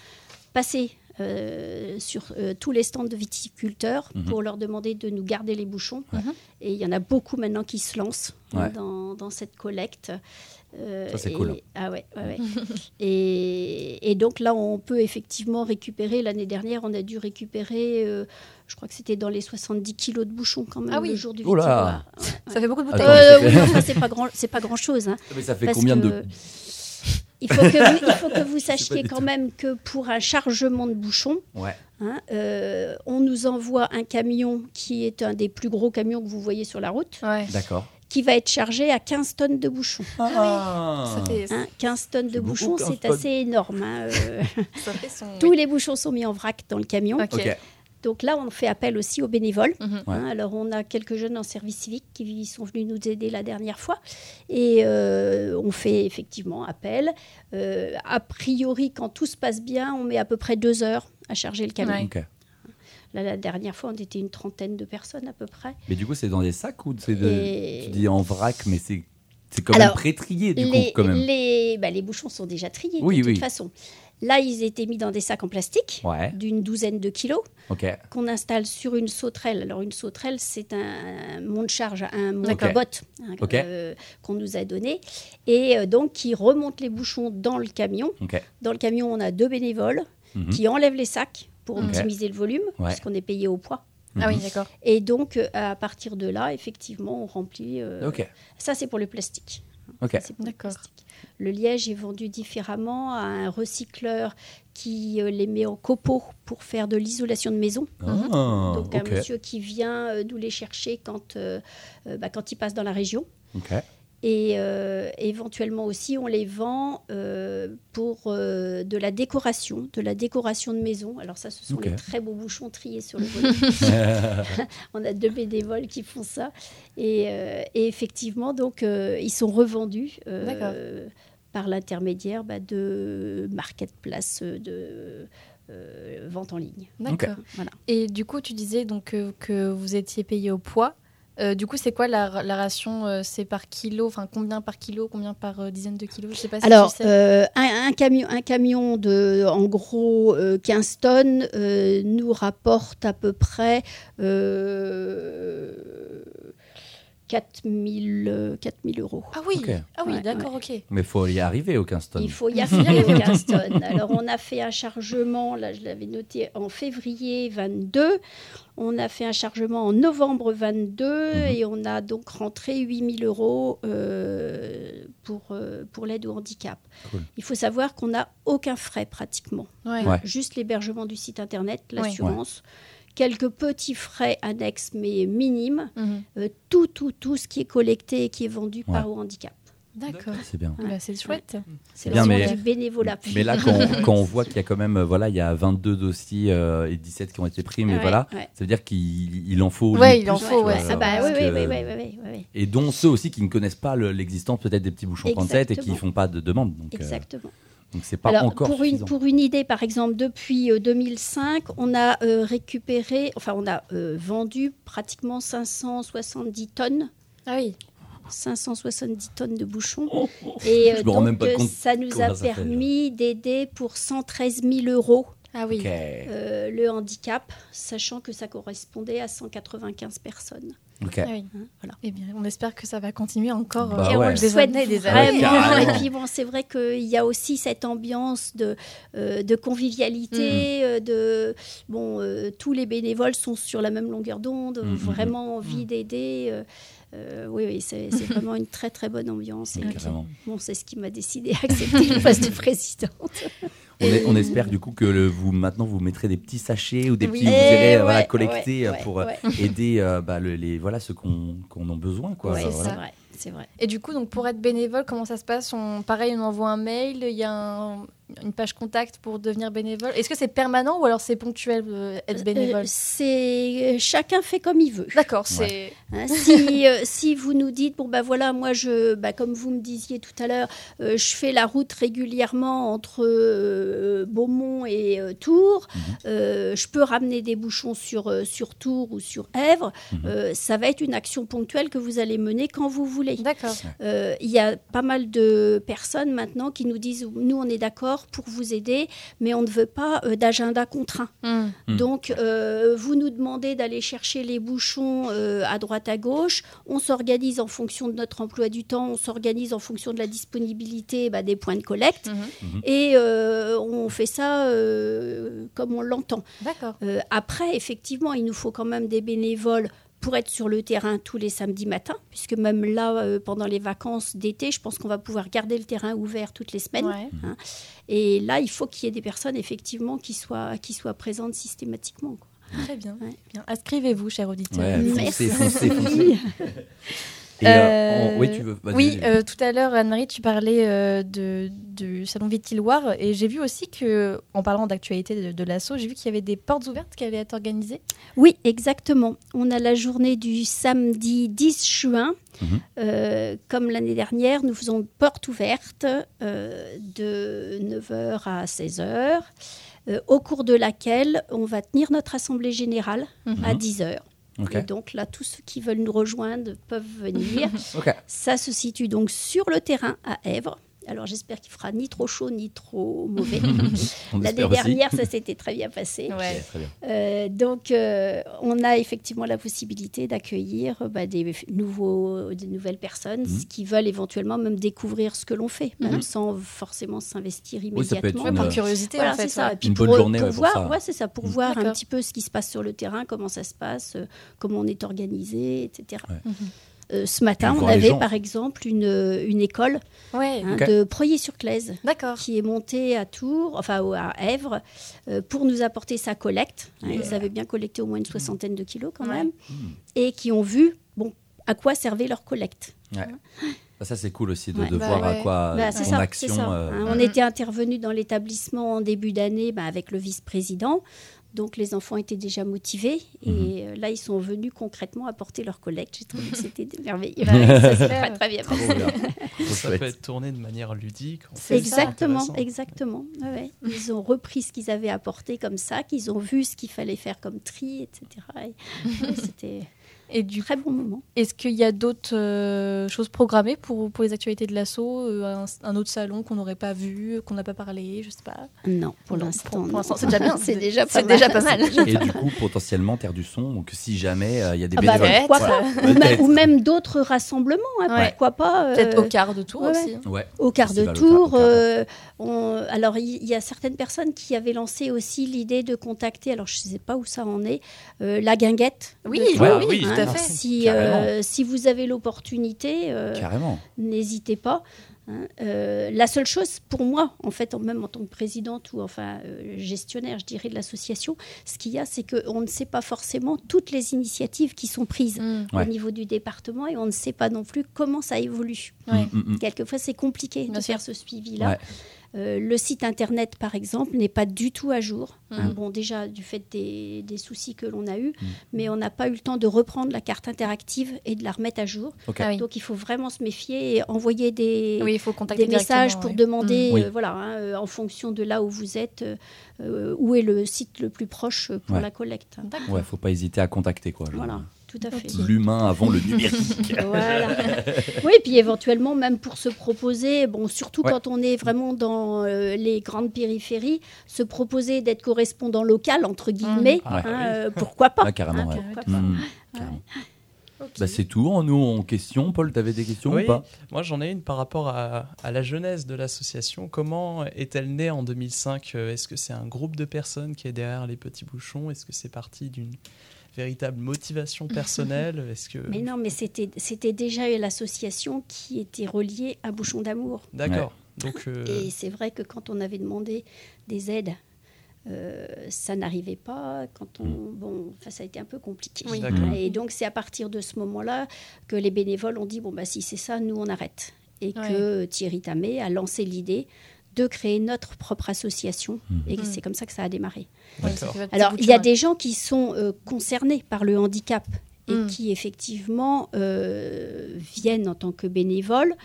passer euh, sur tous les stands de viticulteurs Mhm. pour leur demander de nous garder les bouchons. Ouais. Et il y en a beaucoup maintenant qui se lancent hein, Ouais. dans, dans cette collecte. Ça, c'est et- cool. Ah ouais, et, et donc là, on peut effectivement récupérer. L'année dernière, on a dû récupérer, je crois que c'était dans les 70 kilos de bouchons quand même Ah oui. le jour du. Ouais. Ça fait beaucoup de bouteilles. Euh, oui, enfin, c'est pas grand, c'est pas grand chose. Hein, Mais ça fait combien que de. Il faut que vous, il faut que vous sachiez quand tout. même que pour un chargement de bouchons, Ouais. hein, euh, on nous envoie un camion qui est un des plus gros camions que vous voyez sur la route, Ouais. D'accord. qui va être chargé à 15 tonnes de bouchons. Ah, Ça fait, Hein, 15 tonnes de bouchons, 15 c'est assez énorme. hein, euh. ça fait son. Tous les bouchons sont mis en vrac dans le camion. Ok. Ok. Donc là, on fait appel aussi aux bénévoles. Mhm. Ouais. Hein, alors, on a quelques jeunes en service civique qui sont venus nous aider la dernière fois. Et euh, on fait effectivement appel. Euh, a priori, quand tout se passe bien, on met à peu près deux heures à charger le camion. Ouais. Là, la dernière fois, on était une trentaine de personnes à peu près. Mais du coup, c'est dans des sacs ou c'est de. Et- Tu dis en vrac, mais c'est c'est quand même pré-trié du les, coup, quand même. les, bah, les bouchons sont déjà triés Oui, de toute oui. façon. Là, ils étaient mis dans des sacs en plastique Ouais. d'une douzaine de kilos. Qu'on installe sur une sauterelle. Alors une sauterelle, c'est un monte-charge, un D'accord. monte-botte hein, Ok. euh, qu'on nous a donné. Et euh, donc qui remonte les bouchons dans le camion. Dans le camion, on a deux bénévoles Mhm. qui enlèvent les sacs pour optimiser le volume, Ouais. puisqu'on est payé au poids. Ah oui, d'accord. Et donc, euh, à partir de là, effectivement, on remplit. euh, Ok. Ça, c'est pour le plastique. Ok. Ça, c'est pour le D'accord. Le liège est vendu différemment à un recycleur qui euh, les met en copeaux pour faire de l'isolation de maison. Ah, Donc un monsieur qui vient euh, nous les chercher quand, euh, bah, quand il passe dans la région. Et euh, éventuellement aussi, on les vend euh, pour euh, de la décoration, de la décoration de maison. Alors ça, ce sont Ok. les très beaux bouchons triés sur le volet. on a deux bénévoles qui font ça. Et, euh, et effectivement, donc, euh, ils sont revendus euh, par l'intermédiaire bah, de marketplace de euh, vente en ligne. D'accord. Voilà. Et du coup, tu disais donc que vous étiez payé au poids. Euh, du coup, c'est quoi la, la ration euh, C'est par kilo Enfin, combien par kilo Combien par euh, dizaine de kilos? Je sais pas si Alors, tu sais. un, un camion, un camion de, en gros, euh, 15 tonnes nous rapporte à peu près 4000 euh, 4000 euros. Ah oui, ah oui, Ouais, d'accord, ok. Mais faut y arriver au 15 tonnes. Il faut y arriver 15 tonnes. Alors, on a fait un chargement, là, je l'avais noté, en février 22. On a fait un chargement en novembre 22 Mhm. et on a donc rentré 8000 euros euh, pour, euh, pour l'aide au handicap. Cool. Il faut savoir qu'on n'a aucun frais pratiquement. Ouais. Ouais. Juste l'hébergement du site internet, Ouais. l'assurance, quelques petits frais annexes mais minimes, Mhm. euh, tout, tout, tout ce qui est collecté et qui est vendu Ouais. par au handicap. D'accord. C'est bien. Bah, c'est chouette. C'est Bien, mais- du bénévolat. Mais là, quand, quand on voit qu'il y a quand même, euh, voilà, il y a 22 dossiers euh, et 17 qui ont été pris, mais Ouais, voilà, ouais. ça veut dire qu'il il en faut. Ouais, les il en faut, ouais. Ah bah oui, oui, que- oui, oui, oui, oui, oui. Et dont ceux aussi qui ne connaissent pas le- l'existence peut-être des petits bouchons 37 et qui Exactement. font pas de demande. Donc, euh, Exactement. Donc c'est pas Alors, encore pour, une, suffisant. pour une idée, par exemple, depuis euh, 2005, on a euh, récupéré, enfin, on a euh, vendu pratiquement 570 tonnes. Ah oui. 570 tonnes de bouchons. Et euh, me rends donc, même pas euh, compte ça nous a permis d'aider pour 113 000 euros Ah oui. Euh, le handicap, sachant que ça correspondait à 195 personnes. Ok. Ah oui. Hein, voilà. Eh bien, on espère que ça va continuer encore Bah euh, et ouais. le des souhaite années et des vraiment. années. Ouais, et puis bon, c'est vrai qu'il y a aussi cette ambiance de, euh, de convivialité, Mm. euh, de bon, euh, tous les bénévoles sont sur la même longueur d'onde, Mm, mm, vraiment envie d'aider. euh, euh, oui, oui, c'est vraiment une très très bonne ambiance. Et bon, c'est ce qui m'a décidé à accepter le poste de présidente. On, est- on espère du coup que le- vous maintenant vous mettrez des petits sachets ou des Oui. petits vous irez voilà, collecter ouais, pour ouais. aider euh, bah, le- les voilà ceux qu'on qu'on a besoin quoi. Ouais, c'est voilà. vrai, c'est vrai. Et du coup, donc pour être bénévole, comment ça se passe? On, Pareil, on envoie un mail, il y a un- une page contact pour devenir bénévole. Est-ce que c'est permanent ou alors c'est ponctuel euh, être bénévole Euh, c'est chacun fait comme il veut. D'accord, c'est. Hein, si, euh, si vous nous dites, bon ben voilà, moi je, bah, comme vous me disiez tout à l'heure, euh, je fais la route régulièrement entre euh, Beaumont et euh, Tours, Mhm. euh, je peux ramener des bouchons sur, euh, sur Tours ou sur Èvre, Mhm. euh, ça va être une action ponctuelle que vous allez mener quand vous voulez. D'accord. Euh, Il y a pas mal de personnes maintenant qui nous disent, nous on est d'accord pour vous aider, mais on ne veut pas euh, d'agenda contraint. Hmm. Mm. Donc, euh, vous nous demandez d'aller chercher les bouchons euh, à droite, à gauche. On s'organise en fonction de notre emploi du temps, on s'organise en fonction de la disponibilité bah, des points de collecte. Mhm. Et euh, on fait ça euh, comme on l'entend. D'accord. Euh, après, effectivement, il nous faut quand même des bénévoles pour être sur le terrain tous les samedis matins, puisque même là, euh, pendant les vacances d'été, je pense qu'on va pouvoir garder le terrain ouvert toutes les semaines. Ouais. Et là, il faut qu'il y ait des personnes, effectivement, qui soient, qui soient présentes systématiquement. quoi. Très bien. Ouais. bien. Inscrivez-vous, cher auditeur. Ouais, Merci. foncez, foncez, foncez. Et, euh, Euh, oui, tu veux. vas-y, Oui, vas-y. euh, tout à l'heure, Anne-Marie, tu parlais euh, de, du salon Vitiloire et j'ai vu aussi que, en parlant d'actualité de, de l'assaut, j'ai vu qu'il y avait des portes ouvertes qui allaient être organisées. Oui, exactement. On a la journée du samedi 10 juin. Mhm. Euh, comme l'année dernière, nous faisons porte ouverte euh, de 9h à 16h, euh, au cours de laquelle on va tenir notre assemblée générale à 10h. Et donc là, tous ceux qui veulent nous rejoindre peuvent venir. Ça se situe donc sur le terrain à Èvre. Alors j'espère qu'il fera ni trop chaud ni trop mauvais. L'année dernière, ça s'était très bien passé. Ouais. Très bien. Euh, donc, euh, on a effectivement la possibilité d'accueillir euh, bah, des, nouveaux, des nouvelles personnes Mhm. qui veulent éventuellement même découvrir ce que l'on fait, même Mhm. sans forcément s'investir Oui, ça peut être immédiatement. Une- par curiosité, Voilà, en fait. c'est ça. ouais. Et puis Une pour, bonne journée, pour ouais, pour voir, ça. c'est ça, pour Mhm. voir un petit peu ce qui se passe sur le terrain, comment ça se passe, euh, comment on est organisé, etc. Euh, ce matin, on avait par exemple une, une école Ouais, hein, de Proyer-sur-Claise d'accord. qui est monté à Tours, enfin à Èvre, euh, pour nous apporter sa collecte. Hein, Ils avaient bien collecté au moins une soixantaine de kilos quand Ouais. même, et qui ont vu bon, à quoi servait leur collecte. Ça, c'est cool aussi de, Ouais. de Bah voir à quoi Bah, euh, ça, action. ça. euh, Hein. On était intervenu dans l'établissement en début d'année bah, avec le vice-président. Donc les enfants étaient déjà motivés Mhm. et euh, là ils sont venus concrètement apporter leur collecte. J'ai trouvé que c'était merveilleux. Ça se fait. très bien Ça peut être tourné de manière ludique. en fait, Exactement, exactement. Ouais. Ils ont repris ce qu'ils avaient apporté comme ça, qu'ils ont vu ce qu'il fallait faire comme tri, etc. Et, ouais, C'était Et du très bon moment. Est-ce qu'il y a d'autres euh, choses programmées pour, pour les actualités de l'assaut euh, un, un autre salon qu'on n'aurait pas vu, qu'on n'a pas parlé, je sais pas? Non, pour l'instant. pour- pour c'est déjà bien. c'est déjà pas mal. déjà pas mal. Et du coup, potentiellement, Terre du Son, donc si jamais euh, il y a des Ah bah, bénévoles. pourquoi Voilà. pas ou, même, Peut-être. ou même d'autres rassemblements, hein, Ouais. pourquoi pas euh, Peut-être au quart de tour ouais, aussi. Ouais. au quart de tour. euh, on- alors, il il y, a certaines personnes qui avaient lancé aussi l'idée de contacter, alors je ne sais pas où ça en est, euh, la guinguette. Oui, oui, oui, hein. À fait. Si, Carrément. euh, si vous avez l'opportunité, euh, n'hésitez pas. Hein, euh, la seule chose pour moi, en fait, en- même en tant que présidente ou enfin euh, gestionnaire, je dirais, de l'association, ce qu'il y a, c'est qu'on ne sait pas forcément toutes les initiatives qui sont prises Mm. Ouais. au niveau du département et on ne sait pas non plus comment ça évolue. Ouais. Mm, mm. Quelquefois, c'est compliqué Bien de sûr. faire ce suivi-là. Ouais. Euh, le site internet, par exemple, n'est pas du tout à jour. Hein, Mhm. bon, déjà du fait des, des soucis que l'on a eus, Mhm. mais on n'a pas eu le temps de reprendre la carte interactive et de la remettre à jour. Ah oui. Donc, il faut vraiment se méfier et envoyer des, Oui, il faut contacter des messages pour demander, Mm. Oui. euh, voilà, hein, euh, en fonction de là où vous êtes, euh, où est le site le plus proche pour Ouais. la collecte. D'accord. Ouais, faut pas hésiter à contacter quoi. genre, Voilà, tout à fait. L'humain avant le numérique. Voilà. oui, puis éventuellement, même pour se proposer, bon, surtout Ouais. quand on est vraiment dans euh, les grandes périphéries, se proposer d'être correspondant local, entre guillemets, Ah ouais. hein, euh, pourquoi pas Ah, carrément, ouais. pourquoi pas. Mm, carrément. Bah, c'est tout. En nous en question. Paul, t'avais des questions Oui. ou pas? Moi, j'en ai une par rapport à, à la jeunesse de l'association. Comment est-elle née en 2005 Euh, Est-ce que c'est un groupe de personnes qui est derrière les petits bouchons? Est-ce que c'est parti d'une véritable motivation personnelle Est-ce que Mais non, mais c'était c'était déjà l'association qui était reliée à Bouchon d'amour. D'accord. Donc, euh, Et c'est vrai que quand on avait demandé des aides, euh, ça n'arrivait pas. Quand on, Mm. bon, ça a été un peu compliqué. Oui. Et donc c'est à partir de ce moment-là que les bénévoles ont dit bon bah si c'est ça, nous on arrête. Et que Thierry Tamé a lancé l'idée de créer notre propre association. Mm. Et Mm. c'est comme ça que ça a démarré. Alors, il y a des gens qui sont euh, concernés par le handicap et Mm. qui, effectivement, euh, viennent en tant que bénévoles.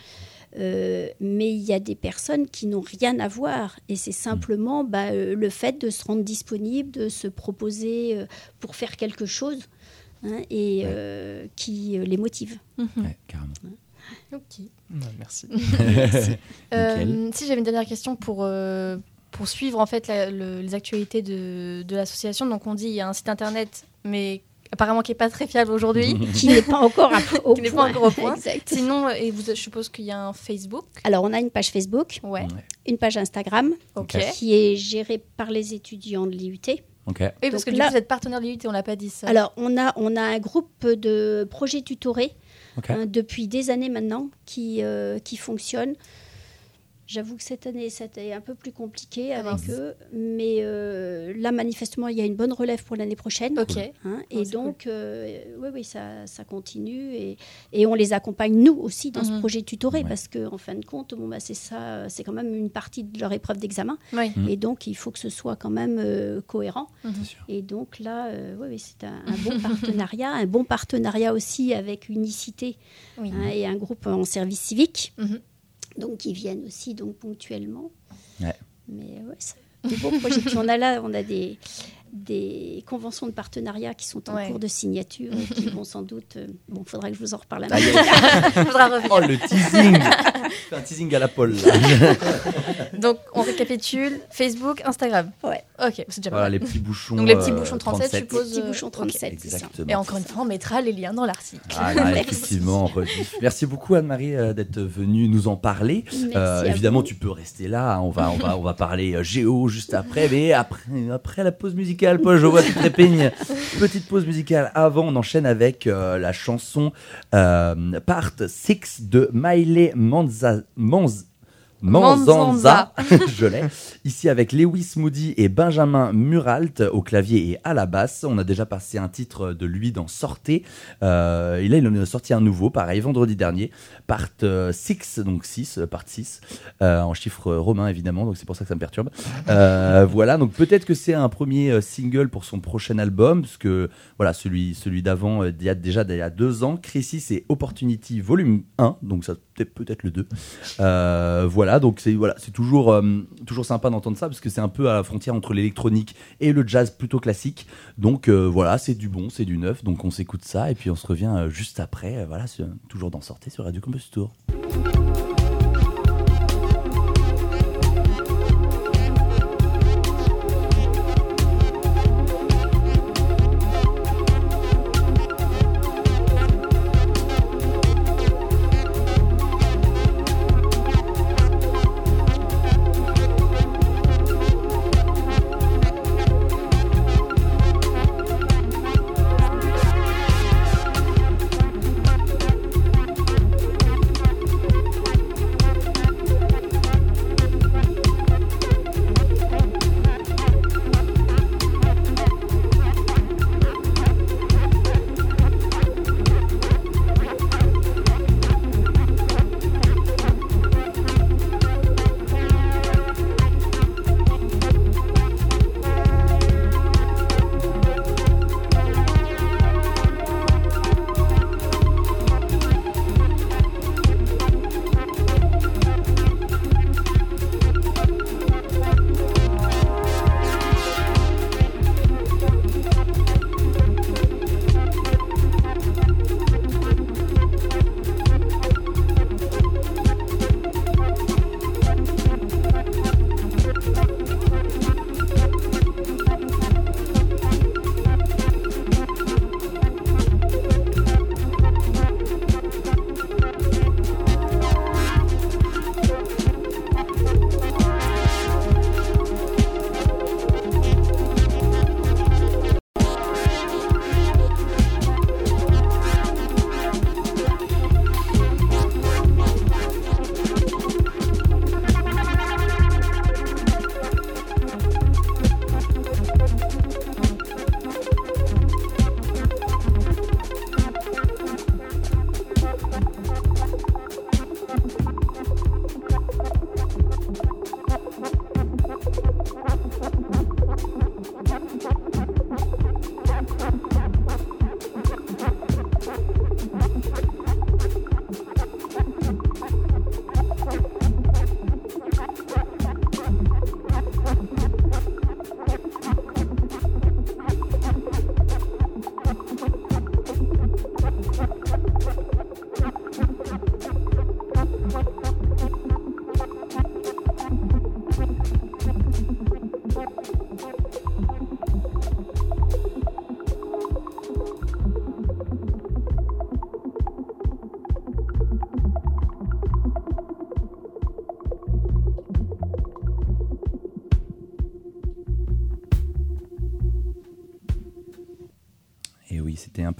Euh, mais il y a des personnes qui n'ont rien à voir. Et c'est simplement bah, le fait de se rendre disponible, de se proposer euh, pour faire quelque chose hein, et euh, qui euh, les motive. Ouais, carrément. Ok. ouais, merci. Euh, si j'avais une dernière question pour, euh, pour suivre en fait la- le- les actualités de, de l'association. Donc on dit il y a un site internet, mais apparemment qui n'est pas très fiable aujourd'hui. qui n'est pas encore à- au Qui n'est pas point. encore au point. Exact. Sinon, et vous, je suppose qu'il y a un Facebook. Alors, on a une page Facebook, Ouais. une page Instagram, Ok. Ok. qui est gérée par les étudiants de l'IUT. Ok. Oui, parce Donc que du là- coup, vous êtes partenaire de l'IUT, on l'a pas dit ça. Alors, on a, on a un groupe de projets tutorés Hein, depuis des années maintenant qui, euh, qui fonctionne. J'avoue que cette année, c'était un peu plus compliqué Ah avec mince. eux, mais euh, là, manifestement, il y a une bonne relève pour l'année prochaine. ok. hein, Oh, et donc, euh, oui, oui, ça, ça continue. Et, et on les accompagne, nous aussi, dans ce Mhm. projet tutoré, Ouais. parce qu'en en fin de compte, bon, bah, c'est ça, c'est quand même une partie de leur épreuve d'examen. Oui. Mhm. Et donc, il faut que ce soit quand même euh, cohérent. C'est sûr. Et donc là, euh, oui, oui, c'est un, un bon partenariat, un bon partenariat aussi avec Unicité Oui. hein, et un groupe en service civique, Mhm. Donc qui viennent aussi donc ponctuellement. Ouais. Mais ouais, c'est des beaux projets. Puis on a là, on a des des conventions de partenariat qui sont en Ouais. cours de signature et qui vont sans doute. euh, bon, il faudra que je vous en reparle un peu. aïe. Faudra revenir. Oh le teasing Fais un teasing à la Paul là. Donc, on récapitule Facebook, Instagram. Ouais. Ok, c'est déjà pas Voilà mal. les petits bouchons. Donc, les petits euh, bouchons 37, je suppose. Petit euh, bouchon ok. 37, c'est ça. Exactement. Et encore une fois, on mettra les liens dans l'article. Ah, là, effectivement, rediff. Merci beaucoup Anne-Marie euh, d'être venue nous en parler. Euh, évidemment, vous. tu peux rester là. hein. On va, on va, on va parler euh, géo juste après. Mais après, après la pause musicale, Paul, je vois tu trépigne. Petite pause musicale. Avant, on enchaîne avec euh, la chanson euh, Part 6 de Miley Manza, Manz- Manzanza. je l'ai. Ici avec Lewis Moody et Benjamin Muralt au clavier et à la basse. On a déjà passé un titre de lui dans Sortez. Euh, et là, il en a sorti un nouveau, pareil, vendredi dernier. Part 6, donc 6, part 6, euh, en chiffre romain évidemment, donc c'est pour ça que ça me perturbe. Euh, voilà, donc peut-être que c'est un premier euh, single pour son prochain album, parce que voilà, celui, celui d'avant, euh, il y a déjà il y a deux ans, Crisis et Opportunity volume 1, donc ça peut-être le 2. Euh, voilà, donc c'est voilà, c'est toujours, euh, toujours sympa d'entendre ça, parce que c'est un peu à la frontière entre l'électronique et le jazz plutôt classique. Donc euh, voilà, c'est du bon, c'est du neuf, donc on s'écoute ça, et puis on se revient juste après, voilà, toujours d'en sortir sur Radio Campus Tour.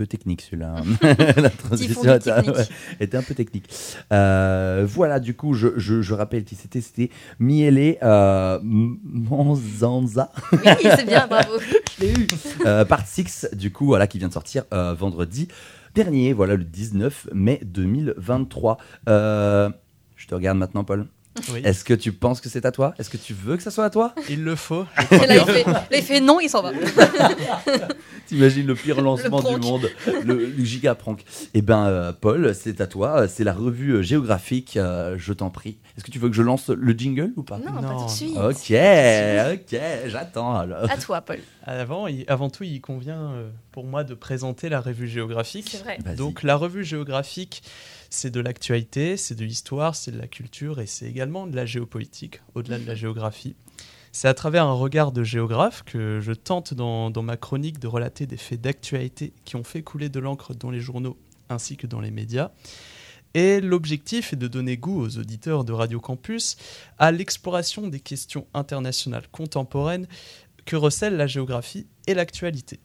Peu technique celui-là. la transition était, technique. ouais, était un peu technique. Euh, voilà, du coup, je, je, je rappelle qui c'était. C'était Miele euh, Manzanza. Oui, c'est bien, bravo. Je l'ai eu. Euh, part 6, du coup, voilà, qui vient de sortir euh, vendredi dernier, voilà, le 19 mai 2023. Euh, je te regarde maintenant, Paul. Oui. Est-ce que tu penses que c'est à toi? Est-ce que tu veux que ça soit à toi? Il le faut. Et là, il fait, là, il fait non, il s'en va. T'imagines le pire lancement Le du monde, le, le giga prank. Eh ben, euh, Paul, c'est à toi. C'est la revue euh, géographique. euh, je t'en prie. Est-ce que tu veux que je lance le jingle ou pas? Non, pas Non. tout de suite. Ok, ok, j'attends alors. À toi, Paul. Avant, il- avant tout, il convient euh, pour moi de présenter la revue géographique. C'est vrai. Donc la revue géographique, c'est de l'actualité, c'est de l'histoire, c'est de la culture et c'est également de la géopolitique, au-delà de la géographie. C'est à travers un regard de géographe que je tente dans, dans ma chronique de relater des faits d'actualité qui ont fait couler de l'encre dans les journaux ainsi que dans les médias. Et l'objectif est de donner goût aux auditeurs de Radio Campus à l'exploration des questions internationales contemporaines que recèlent la géographie et l'actualité.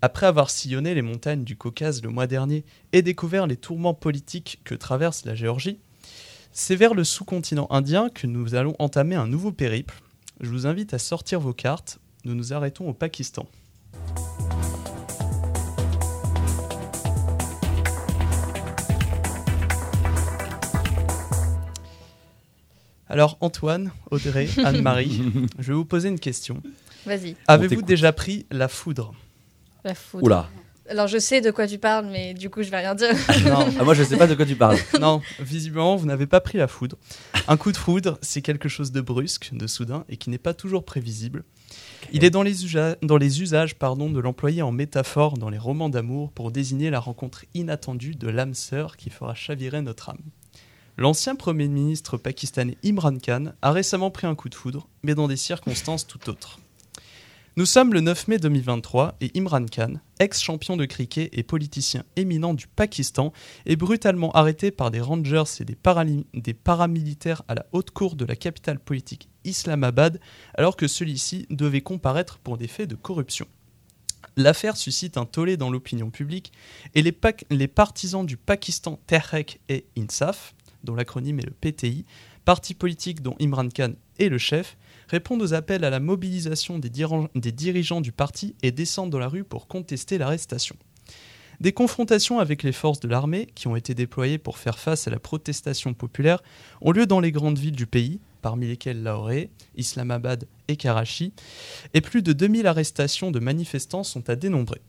Après avoir sillonné les montagnes du Caucase le mois dernier et découvert les tourments politiques que traverse la Géorgie, c'est vers le sous-continent indien que nous allons entamer un nouveau périple. Je vous invite à sortir vos cartes. Nous nous arrêtons au Pakistan. Alors Antoine, Audrey, Anne-Marie, je vais vous poser une question. Vas-y, Avez-vous déjà pris la foudre la foudre. Oula. Alors, je sais de quoi tu parles, mais du coup, je vais rien dire. Non, Ah, moi, je sais pas de quoi tu parles. non, visiblement, vous n'avez pas pris la foudre. Un coup de foudre, c'est quelque chose de brusque, de soudain, et qui n'est pas toujours prévisible. Il est dans les, usa- dans les usages pardon, de l'employer en métaphore dans les romans d'amour pour désigner la rencontre inattendue de l'âme sœur qui fera chavirer notre âme. L'ancien Premier ministre pakistanais Imran Khan a récemment pris un coup de foudre, mais dans des circonstances tout autres. Nous sommes le 9 mai 2023 et Imran Khan, ex-champion de cricket et politicien éminent du Pakistan, est brutalement arrêté par des rangers et des, paramilitaires à la haute cour de la capitale politique Islamabad, alors que celui-ci devait comparaître pour des faits de corruption. L'affaire suscite un tollé dans l'opinion publique et les, les partisans du Pakistan Tehreek et Insaf, dont l'acronyme est le PTI, parti politique dont Imran Khan est le chef, répondent aux appels à la mobilisation des, dirigeants du parti et descendent dans la rue pour contester l'arrestation. Des confrontations avec les forces de l'armée, qui ont été déployées pour faire face à la protestation populaire, ont lieu dans les grandes villes du pays, parmi lesquelles Lahore, Islamabad et Karachi, et plus de 2000 arrestations de manifestants sont à dénombrer.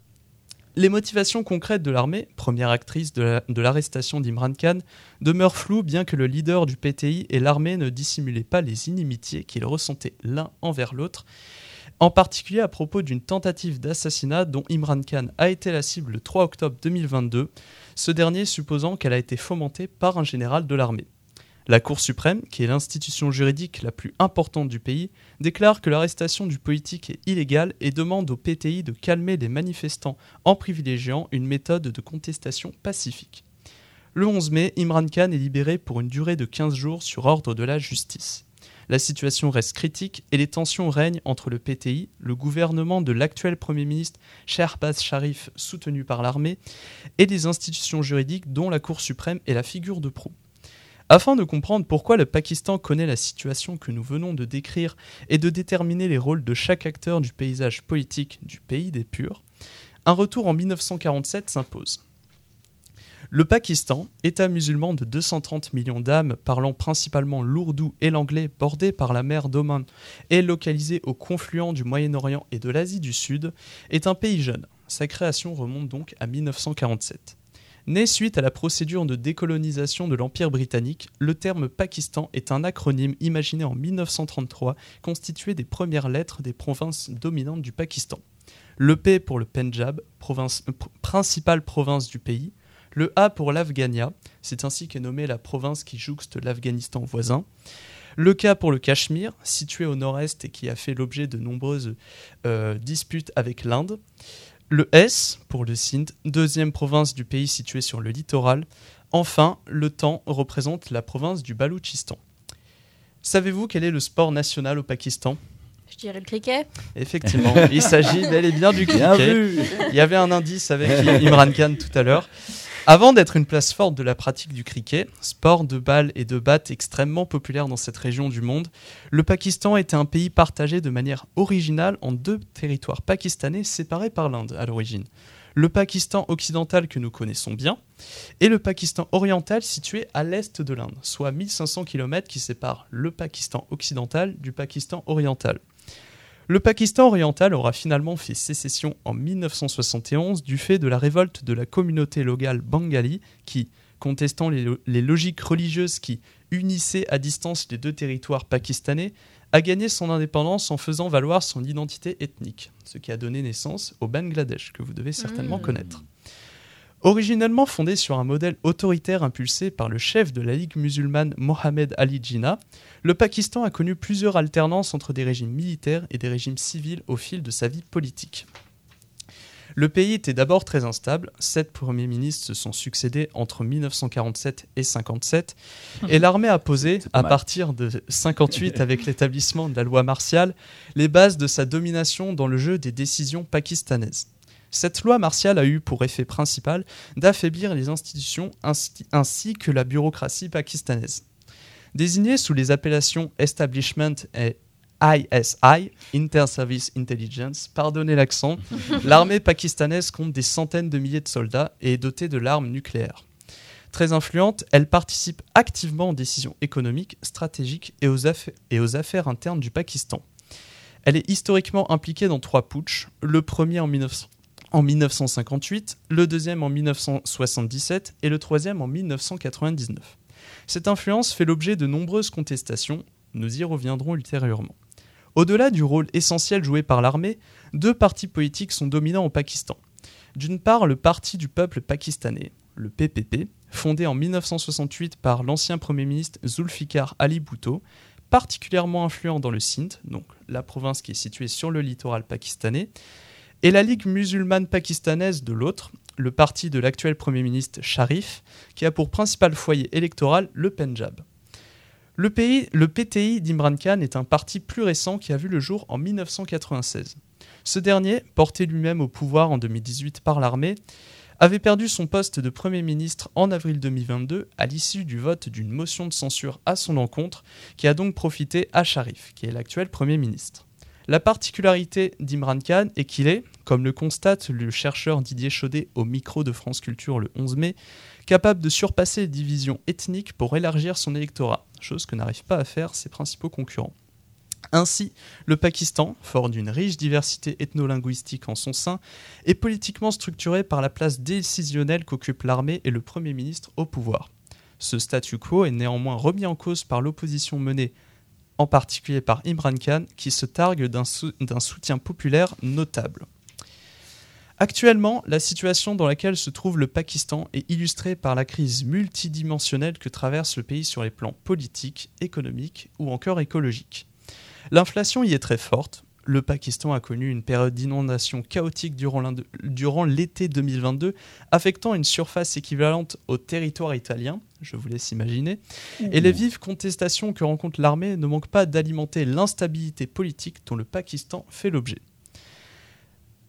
Les motivations concrètes de l'armée, première actrice de la- de l'arrestation d'Imran Khan, demeurent floues bien que le leader du PTI et l'armée ne dissimulaient pas les inimitiés qu'ils ressentaient l'un envers l'autre, en particulier à propos d'une tentative d'assassinat dont Imran Khan a été la cible le 3 octobre 2022, ce dernier supposant qu'elle a été fomentée par un général de l'armée. La Cour suprême, qui est l'institution juridique la plus importante du pays, déclare que l'arrestation du politique est illégale et demande au PTI de calmer les manifestants en privilégiant une méthode de contestation pacifique. Le 11 mai, Imran Khan est libéré pour une durée de 15 jours sur ordre de la justice. La situation reste critique et les tensions règnent entre le PTI, le gouvernement de l'actuel Premier ministre Shehbaz Sharif soutenu par l'armée, et les institutions juridiques dont la Cour suprême est la figure de proue. Afin de comprendre pourquoi le Pakistan connaît la situation que nous venons de décrire et de déterminer les rôles de chaque acteur du paysage politique du pays des purs, un retour en 1947 s'impose. Le Pakistan, État musulman de 230 millions d'âmes parlant principalement l'ourdou et l'anglais bordé par la mer d'Oman et localisé au confluent du Moyen-Orient et de l'Asie du Sud, est un pays jeune. Sa création remonte donc à 1947. Né suite à la procédure de décolonisation de l'Empire britannique, le terme Pakistan est un acronyme imaginé en 1933 constitué des premières lettres des provinces dominantes du Pakistan. Le P pour le Pendjab, province- euh, pr- principale province du pays, le A pour l'Afghania, c'est ainsi qu'est nommée la province qui jouxte l'Afghanistan voisin. Le K pour le Cachemire, situé au nord-est et qui a fait l'objet de nombreuses euh, disputes avec l'Inde. Le S pour le Sindh, deuxième province du pays située sur le littoral. Enfin, le temps représente la province du Baloutchistan. Savez-vous quel est le sport national au Pakistan? Je dirais le cricket. Effectivement, il s'agit bel et bien du Bien cricket. vu. Il y avait un indice avec Imran Khan tout à l'heure. Avant d'être une place forte de la pratique du cricket, sport de balle et de batte extrêmement populaire dans cette région du monde, le Pakistan était un pays partagé de manière originale en deux territoires pakistanais séparés par l'Inde à l'origine. Le Pakistan occidental que nous connaissons bien et le Pakistan oriental situé à l'est de l'Inde, soit 1500 km qui séparent le Pakistan occidental du Pakistan oriental. Le Pakistan oriental aura finalement fait sécession en 1971 du fait de la révolte de la communauté locale bengali qui, contestant les, lo- les logiques religieuses qui unissaient à distance les deux territoires pakistanais, a gagné son indépendance en faisant valoir son identité ethnique, ce qui a donné naissance au Bangladesh, que vous devez certainement Mmh. connaître. Originellement fondé sur un modèle autoritaire impulsé par le chef de la Ligue musulmane Mohamed Ali Jinnah, le Pakistan a connu plusieurs alternances entre des régimes militaires et des régimes civils au fil de sa vie politique. Le pays était d'abord très instable, sept premiers ministres se sont succédés entre 1947 et 57, et l'armée a posé, à partir de 58 avec l'établissement de la loi martiale, les bases de sa domination dans le jeu des décisions pakistanaises. Cette loi martiale a eu pour effet principal d'affaiblir les institutions ainsi, ainsi que la bureaucratie pakistanaise. Désignée sous les appellations Establishment et ISI, Inter-Service Intelligence, pardonnez l'accent, l'armée pakistanaise compte des centaines de milliers de soldats et est dotée de l'arme nucléaire. Très influente, elle participe activement aux décisions économiques, stratégiques et aux, affa- et aux affaires internes du Pakistan. Elle est historiquement impliquée dans trois putschs, le premier en 1900 en 1958, le deuxième en 1977 et le troisième en 1999. Cette influence fait l'objet de nombreuses contestations, nous y reviendrons ultérieurement. Au-delà du rôle essentiel joué par l'armée, deux partis politiques sont dominants au Pakistan. D'une part, le Parti du peuple pakistanais, le PPP, fondé en 1968 par l'ancien Premier ministre Zulfikar Ali Bhutto, particulièrement influent dans le Sindh, donc la province qui est située sur le littoral pakistanais, et la Ligue musulmane pakistanaise de l'autre, le parti de l'actuel Premier ministre Sharif, qui a pour principal foyer électoral le Pendjab. Le, le PTI d'Imran Khan est un parti plus récent qui a vu le jour en 1996. Ce dernier, porté lui-même au pouvoir en 2018 par l'armée, avait perdu son poste de Premier ministre en avril 2022 à l'issue du vote d'une motion de censure à son encontre, qui a donc profité à Sharif, qui est l'actuel Premier ministre. La particularité d'Imran Khan est qu'il est, comme le constate le chercheur Didier Chaudet au micro de France Culture le 11 mai, capable de surpasser les divisions ethniques pour élargir son électorat, chose que n'arrivent pas à faire ses principaux concurrents. Ainsi, le Pakistan, fort d'une riche diversité ethno-linguistique en son sein, est politiquement structuré par la place décisionnelle qu'occupent l'armée et le Premier ministre au pouvoir. Ce statu quo est néanmoins remis en cause par l'opposition menée particulier par Imran Khan, qui se targue d'un soutien populaire notable. Actuellement, la situation dans laquelle se trouve le Pakistan est illustrée par la crise multidimensionnelle que traverse le pays sur les plans politiques, économiques ou encore écologiques. L'inflation y est très forte. Le Pakistan a connu une période d'inondation chaotique durant l'été 2022, affectant une surface équivalente au territoire italien, je vous laisse imaginer, et les vives contestations que rencontre l'armée ne manquent pas d'alimenter l'instabilité politique dont le Pakistan fait l'objet.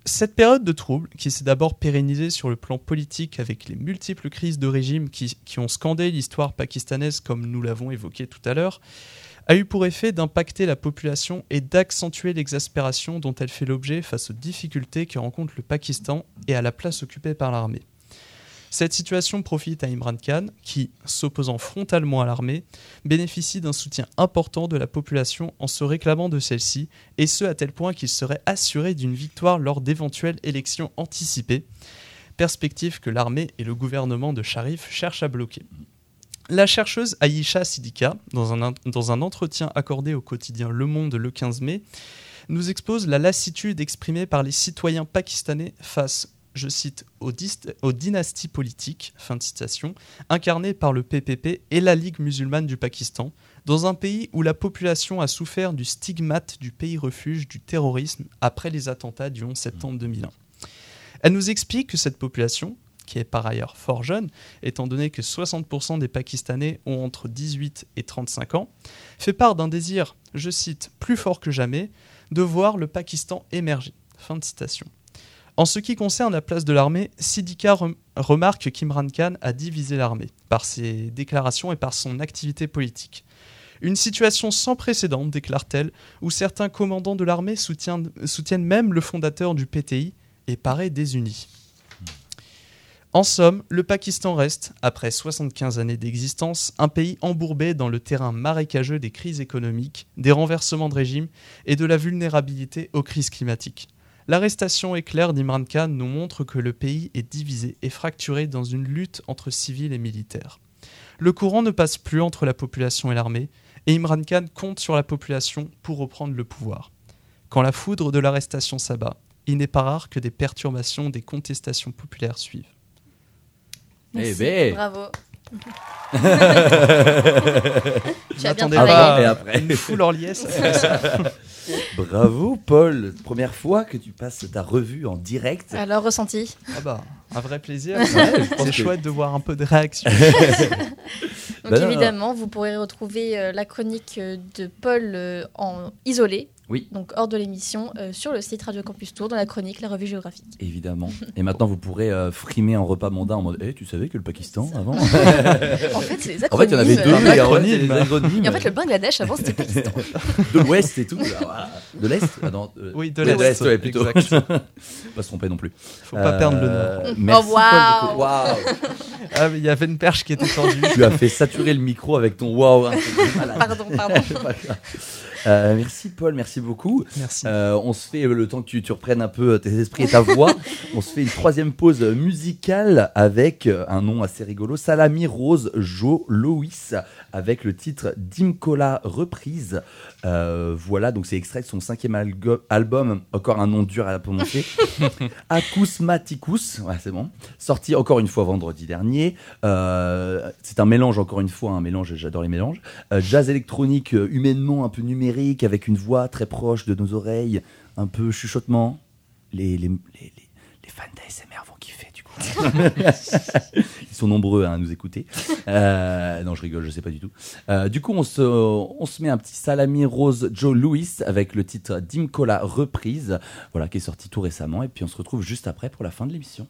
Cette période de trouble, qui s'est d'abord pérennisée sur le plan politique avec les multiples crises de régime qui, qui ont scandé l'histoire pakistanaise comme nous l'avons évoqué tout à l'heure, a eu pour effet d'impacter la population et d'accentuer l'exaspération dont elle fait l'objet face aux difficultés que rencontre le Pakistan et à la place occupée par l'armée. Cette situation profite à Imran Khan, qui, s'opposant frontalement à l'armée, bénéficie d'un soutien important de la population en se réclamant de celle-ci, et ce à tel point qu'il serait assuré d'une victoire lors d'éventuelles élections anticipées, perspective que l'armée et le gouvernement de Sharif cherchent à bloquer. La chercheuse Aïcha Sidika, dans un, entretien accordé au quotidien Le Monde le 15 mai, nous expose la lassitude exprimée par les citoyens pakistanais face, je cite, aux, aux dynasties politiques, fin de citation, incarnées par le PPP et la Ligue musulmane du Pakistan, dans un pays où la population a souffert du stigmate du pays refuge du terrorisme après les attentats du 11 septembre 2001. Elle nous explique que cette population, qui est par ailleurs fort jeune, étant donné que 60% des Pakistanais ont entre 18 et 35 ans, fait part d'un désir, je cite, plus fort que jamais, de voir le Pakistan émerger. En ce qui concerne la place de l'armée, Sidika rem- remarque qu'Imran Khan a divisé l'armée par ses déclarations et par son activité politique. Une situation sans précédent, déclare-t-elle, où certains commandants de l'armée soutiennent, soutiennent même le fondateur du PTI et paraît désuni. En somme, le Pakistan reste, après 75 années d'existence, un pays embourbé dans le terrain marécageux des crises économiques, des renversements de régime et de la vulnérabilité aux crises climatiques. L'arrestation éclair d'Imran Khan nous montre que le pays est divisé et fracturé dans une lutte entre civils et militaires. Le courant ne passe plus entre la population et l'armée, et Imran Khan compte sur la population pour reprendre le pouvoir. Quand la foudre de l'arrestation s'abat, il n'est pas rare que des perturbations des contestations populaires suivent. Eh ben. Bravo. tu as bien Ah bah, et après une foule en liesse. Bravo Paul, première fois que tu passes ta revue en direct. Alors, ressenti Ah bah, un vrai plaisir. Ouais, C'est que- chouette de voir un peu de réaction. Donc Bah non, évidemment, vous pourrez retrouver euh, la chronique euh, de Paul euh, en isolé, Oui. donc hors de l'émission, euh, sur le site Radio Campus Tour, dans la chronique La Revue Géographique. Évidemment. Et maintenant, vous pourrez euh, frimer en repas mondain en mode Eh, tu savais que le Pakistan avant En fait, c'est les En fait, il y en avait deux. acronymes. mais en fait, acronymes. c'est les acronymes Et en fait, le Bangladesh, avant, c'était Pakistan. de l'Ouest et tout. Ah, voilà. De l'Est Ah non, euh, Oui, de ouais, l'Est. ouais, plutôt. Exact. Pas se tromper non plus. Faut pas perdre le nord. Euh, Merci Oh, waouh. Paul. du coup. Waouh. Ah, mais il y avait une perche qui était tendue. Tu as fait saturer le micro avec ton waouh. hein. Pardon, pardon. Euh, merci Paul, merci beaucoup. Merci. Euh, on se fait euh, le temps que tu, tu reprennes un peu tes esprits et ta voix. on se fait une troisième pause musicale avec un nom assez rigolo, Salami Rose Jo Loïs, avec le titre Dimkola reprise. Euh, voilà, donc c'est extrait de son cinquième album, encore un nom dur à prononcer. Acousmaticus, ouais c'est bon. Sorti encore une fois vendredi dernier. Euh, c'est un mélange encore une fois, un mélange, j'adore les mélanges. Euh, jazz électronique humainement un peu numérique avec une voix très proche de nos oreilles, un peu chuchotement. Les, les, les, les- les fans d'ASMR vont kiffer du coup. Ils sont nombreux hein, à nous écouter. Euh, non, je rigole, je sais pas du tout. Euh, du coup, on se, on se met un petit salami rose Joe Louis avec le titre Dimkola reprise, voilà, qui est sorti tout récemment. Et puis on se retrouve juste après pour la fin de l'émission.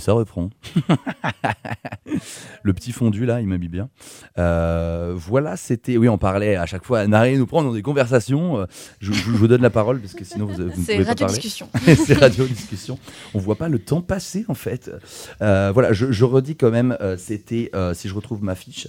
Ça reprend. le petit fondu là, il mis bien. Euh, voilà, c'était. Oui, on parlait à chaque fois. Anne-Marie nous prend dans des conversations. Euh, Je, je- je vous donne la parole parce que sinon vous, vous ne pouvez pas parler. discussion. c'est radio discussion. On voit pas le temps passer en fait. Euh, voilà, je, je redis quand même, c'était, euh, si je retrouve ma fiche,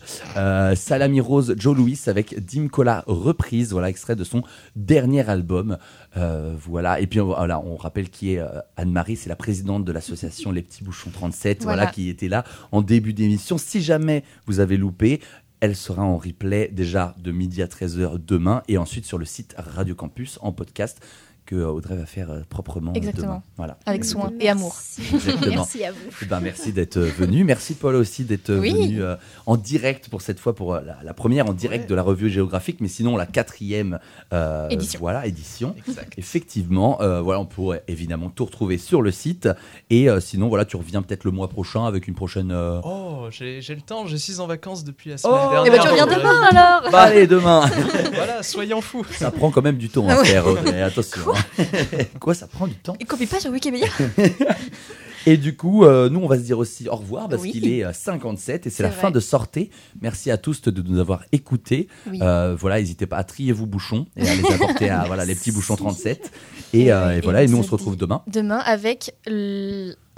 Salami Rose, Joe Louis avec Dim Cola reprise, voilà, extrait de son dernier album. Euh, voilà, et puis on- voilà, on rappelle qui est euh, Anne-Marie, c'est la présidente de l'association Les Petits Bouchons 37, voilà. Voilà. qui était là en début d'émission. Si jamais vous avez loupé, elle sera en replay déjà de midi à 13h demain et ensuite sur le site Radio Campus en podcast que euh, Audrey va faire euh, proprement Exactement. demain. Voilà. Avec soin et amour. Exactement. Merci à vous. Eh ben, merci d'être euh, venu. Merci Paul aussi d'être euh, Oui. venu euh, en direct pour cette fois, pour euh, la, la première en direct de la revue géographique, mais sinon la quatrième euh, Édition. Voilà, édition. Exact. Effectivement, euh, voilà, on pourrait évidemment tout retrouver sur le site. Et euh, sinon, voilà, tu reviens peut-être le mois prochain avec une prochaine. euh, Oh, j'ai le temps, je suis en vacances depuis la semaine Oh, dernière. Eh ben tu reviens demain alors Bah, allez, demain Voilà, soyons fous. Ça prend quand même du temps à Ah ouais. faire, Audrey, attention. Quoi, ça prend du temps Et copie pas sur Wikipédia Et du coup, euh, nous, on va se dire aussi au revoir parce Oui. qu'il est euh, 57 et c'est la vrai. fin de sortie. Merci à tous de nous avoir écoutés. Oui. Euh, voilà, n'hésitez pas à trier vos bouchons et à les apporter à voilà, les petits bouchons 37. Et, euh, oui, et voilà, et nous, on se retrouve demain. Demain avec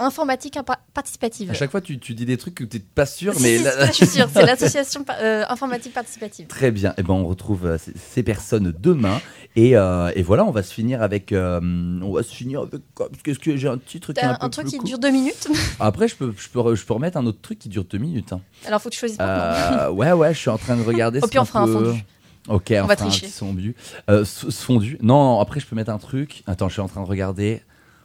l'informatique participative. À chaque fois, tu, tu dis des trucs que tu n'es pas sûr, mais si, là- ça, je suis sûre, c'est l'association euh, informatique participative. Très bien. Et ben, on retrouve euh, ces- ces personnes demain. Et, euh, et voilà, on va se finir avec. euh, on va se finir avec. Parce que j'ai un titre qui est un, un, peu truc plus qui court? dure deux minutes? Après, je peux, je, peux, je peux remettre un autre truc qui dure deux minutes. hein. Alors faut que tu choisisses. Euh, ouais, ouais, je suis en train de regarder. Au pire, on fera un fondu. Ok, on, On va tricher. fondu. Euh, fondu. Non, après, je peux mettre un truc. Attends, je suis en train de regarder.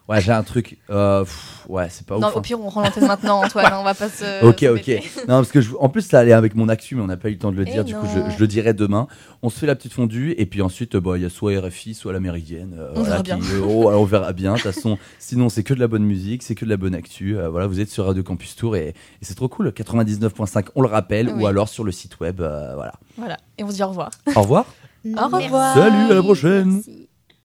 Ouais, j'ai un truc. Euh, pff, ouais, c'est pas non, ouf. au hein. pire, on rend l'antenne maintenant, Antoine. On va pas se. Ok, ok. Non, parce que je- en plus, ça allait avec mon actu, mais on n'a pas eu le temps de le Eh dire. Du coup, non. je, je le dirai demain. On se fait la petite fondue, et puis ensuite, euh, bah, il y a soit RFI, soit la Méridienne. euh, On verra qui- bien. euh, oh, alors, on verra bien. De toute façon, sinon, c'est que de la bonne musique, c'est que de la bonne actu. Euh, voilà, vous êtes sur Radio Campus Tour, et, et c'est trop cool. 99.5, on le rappelle, ou alors sur le site web. euh, voilà. Voilà. Et on se dit au revoir. Au revoir. Au revoir. Salut, à la prochaine. Merci.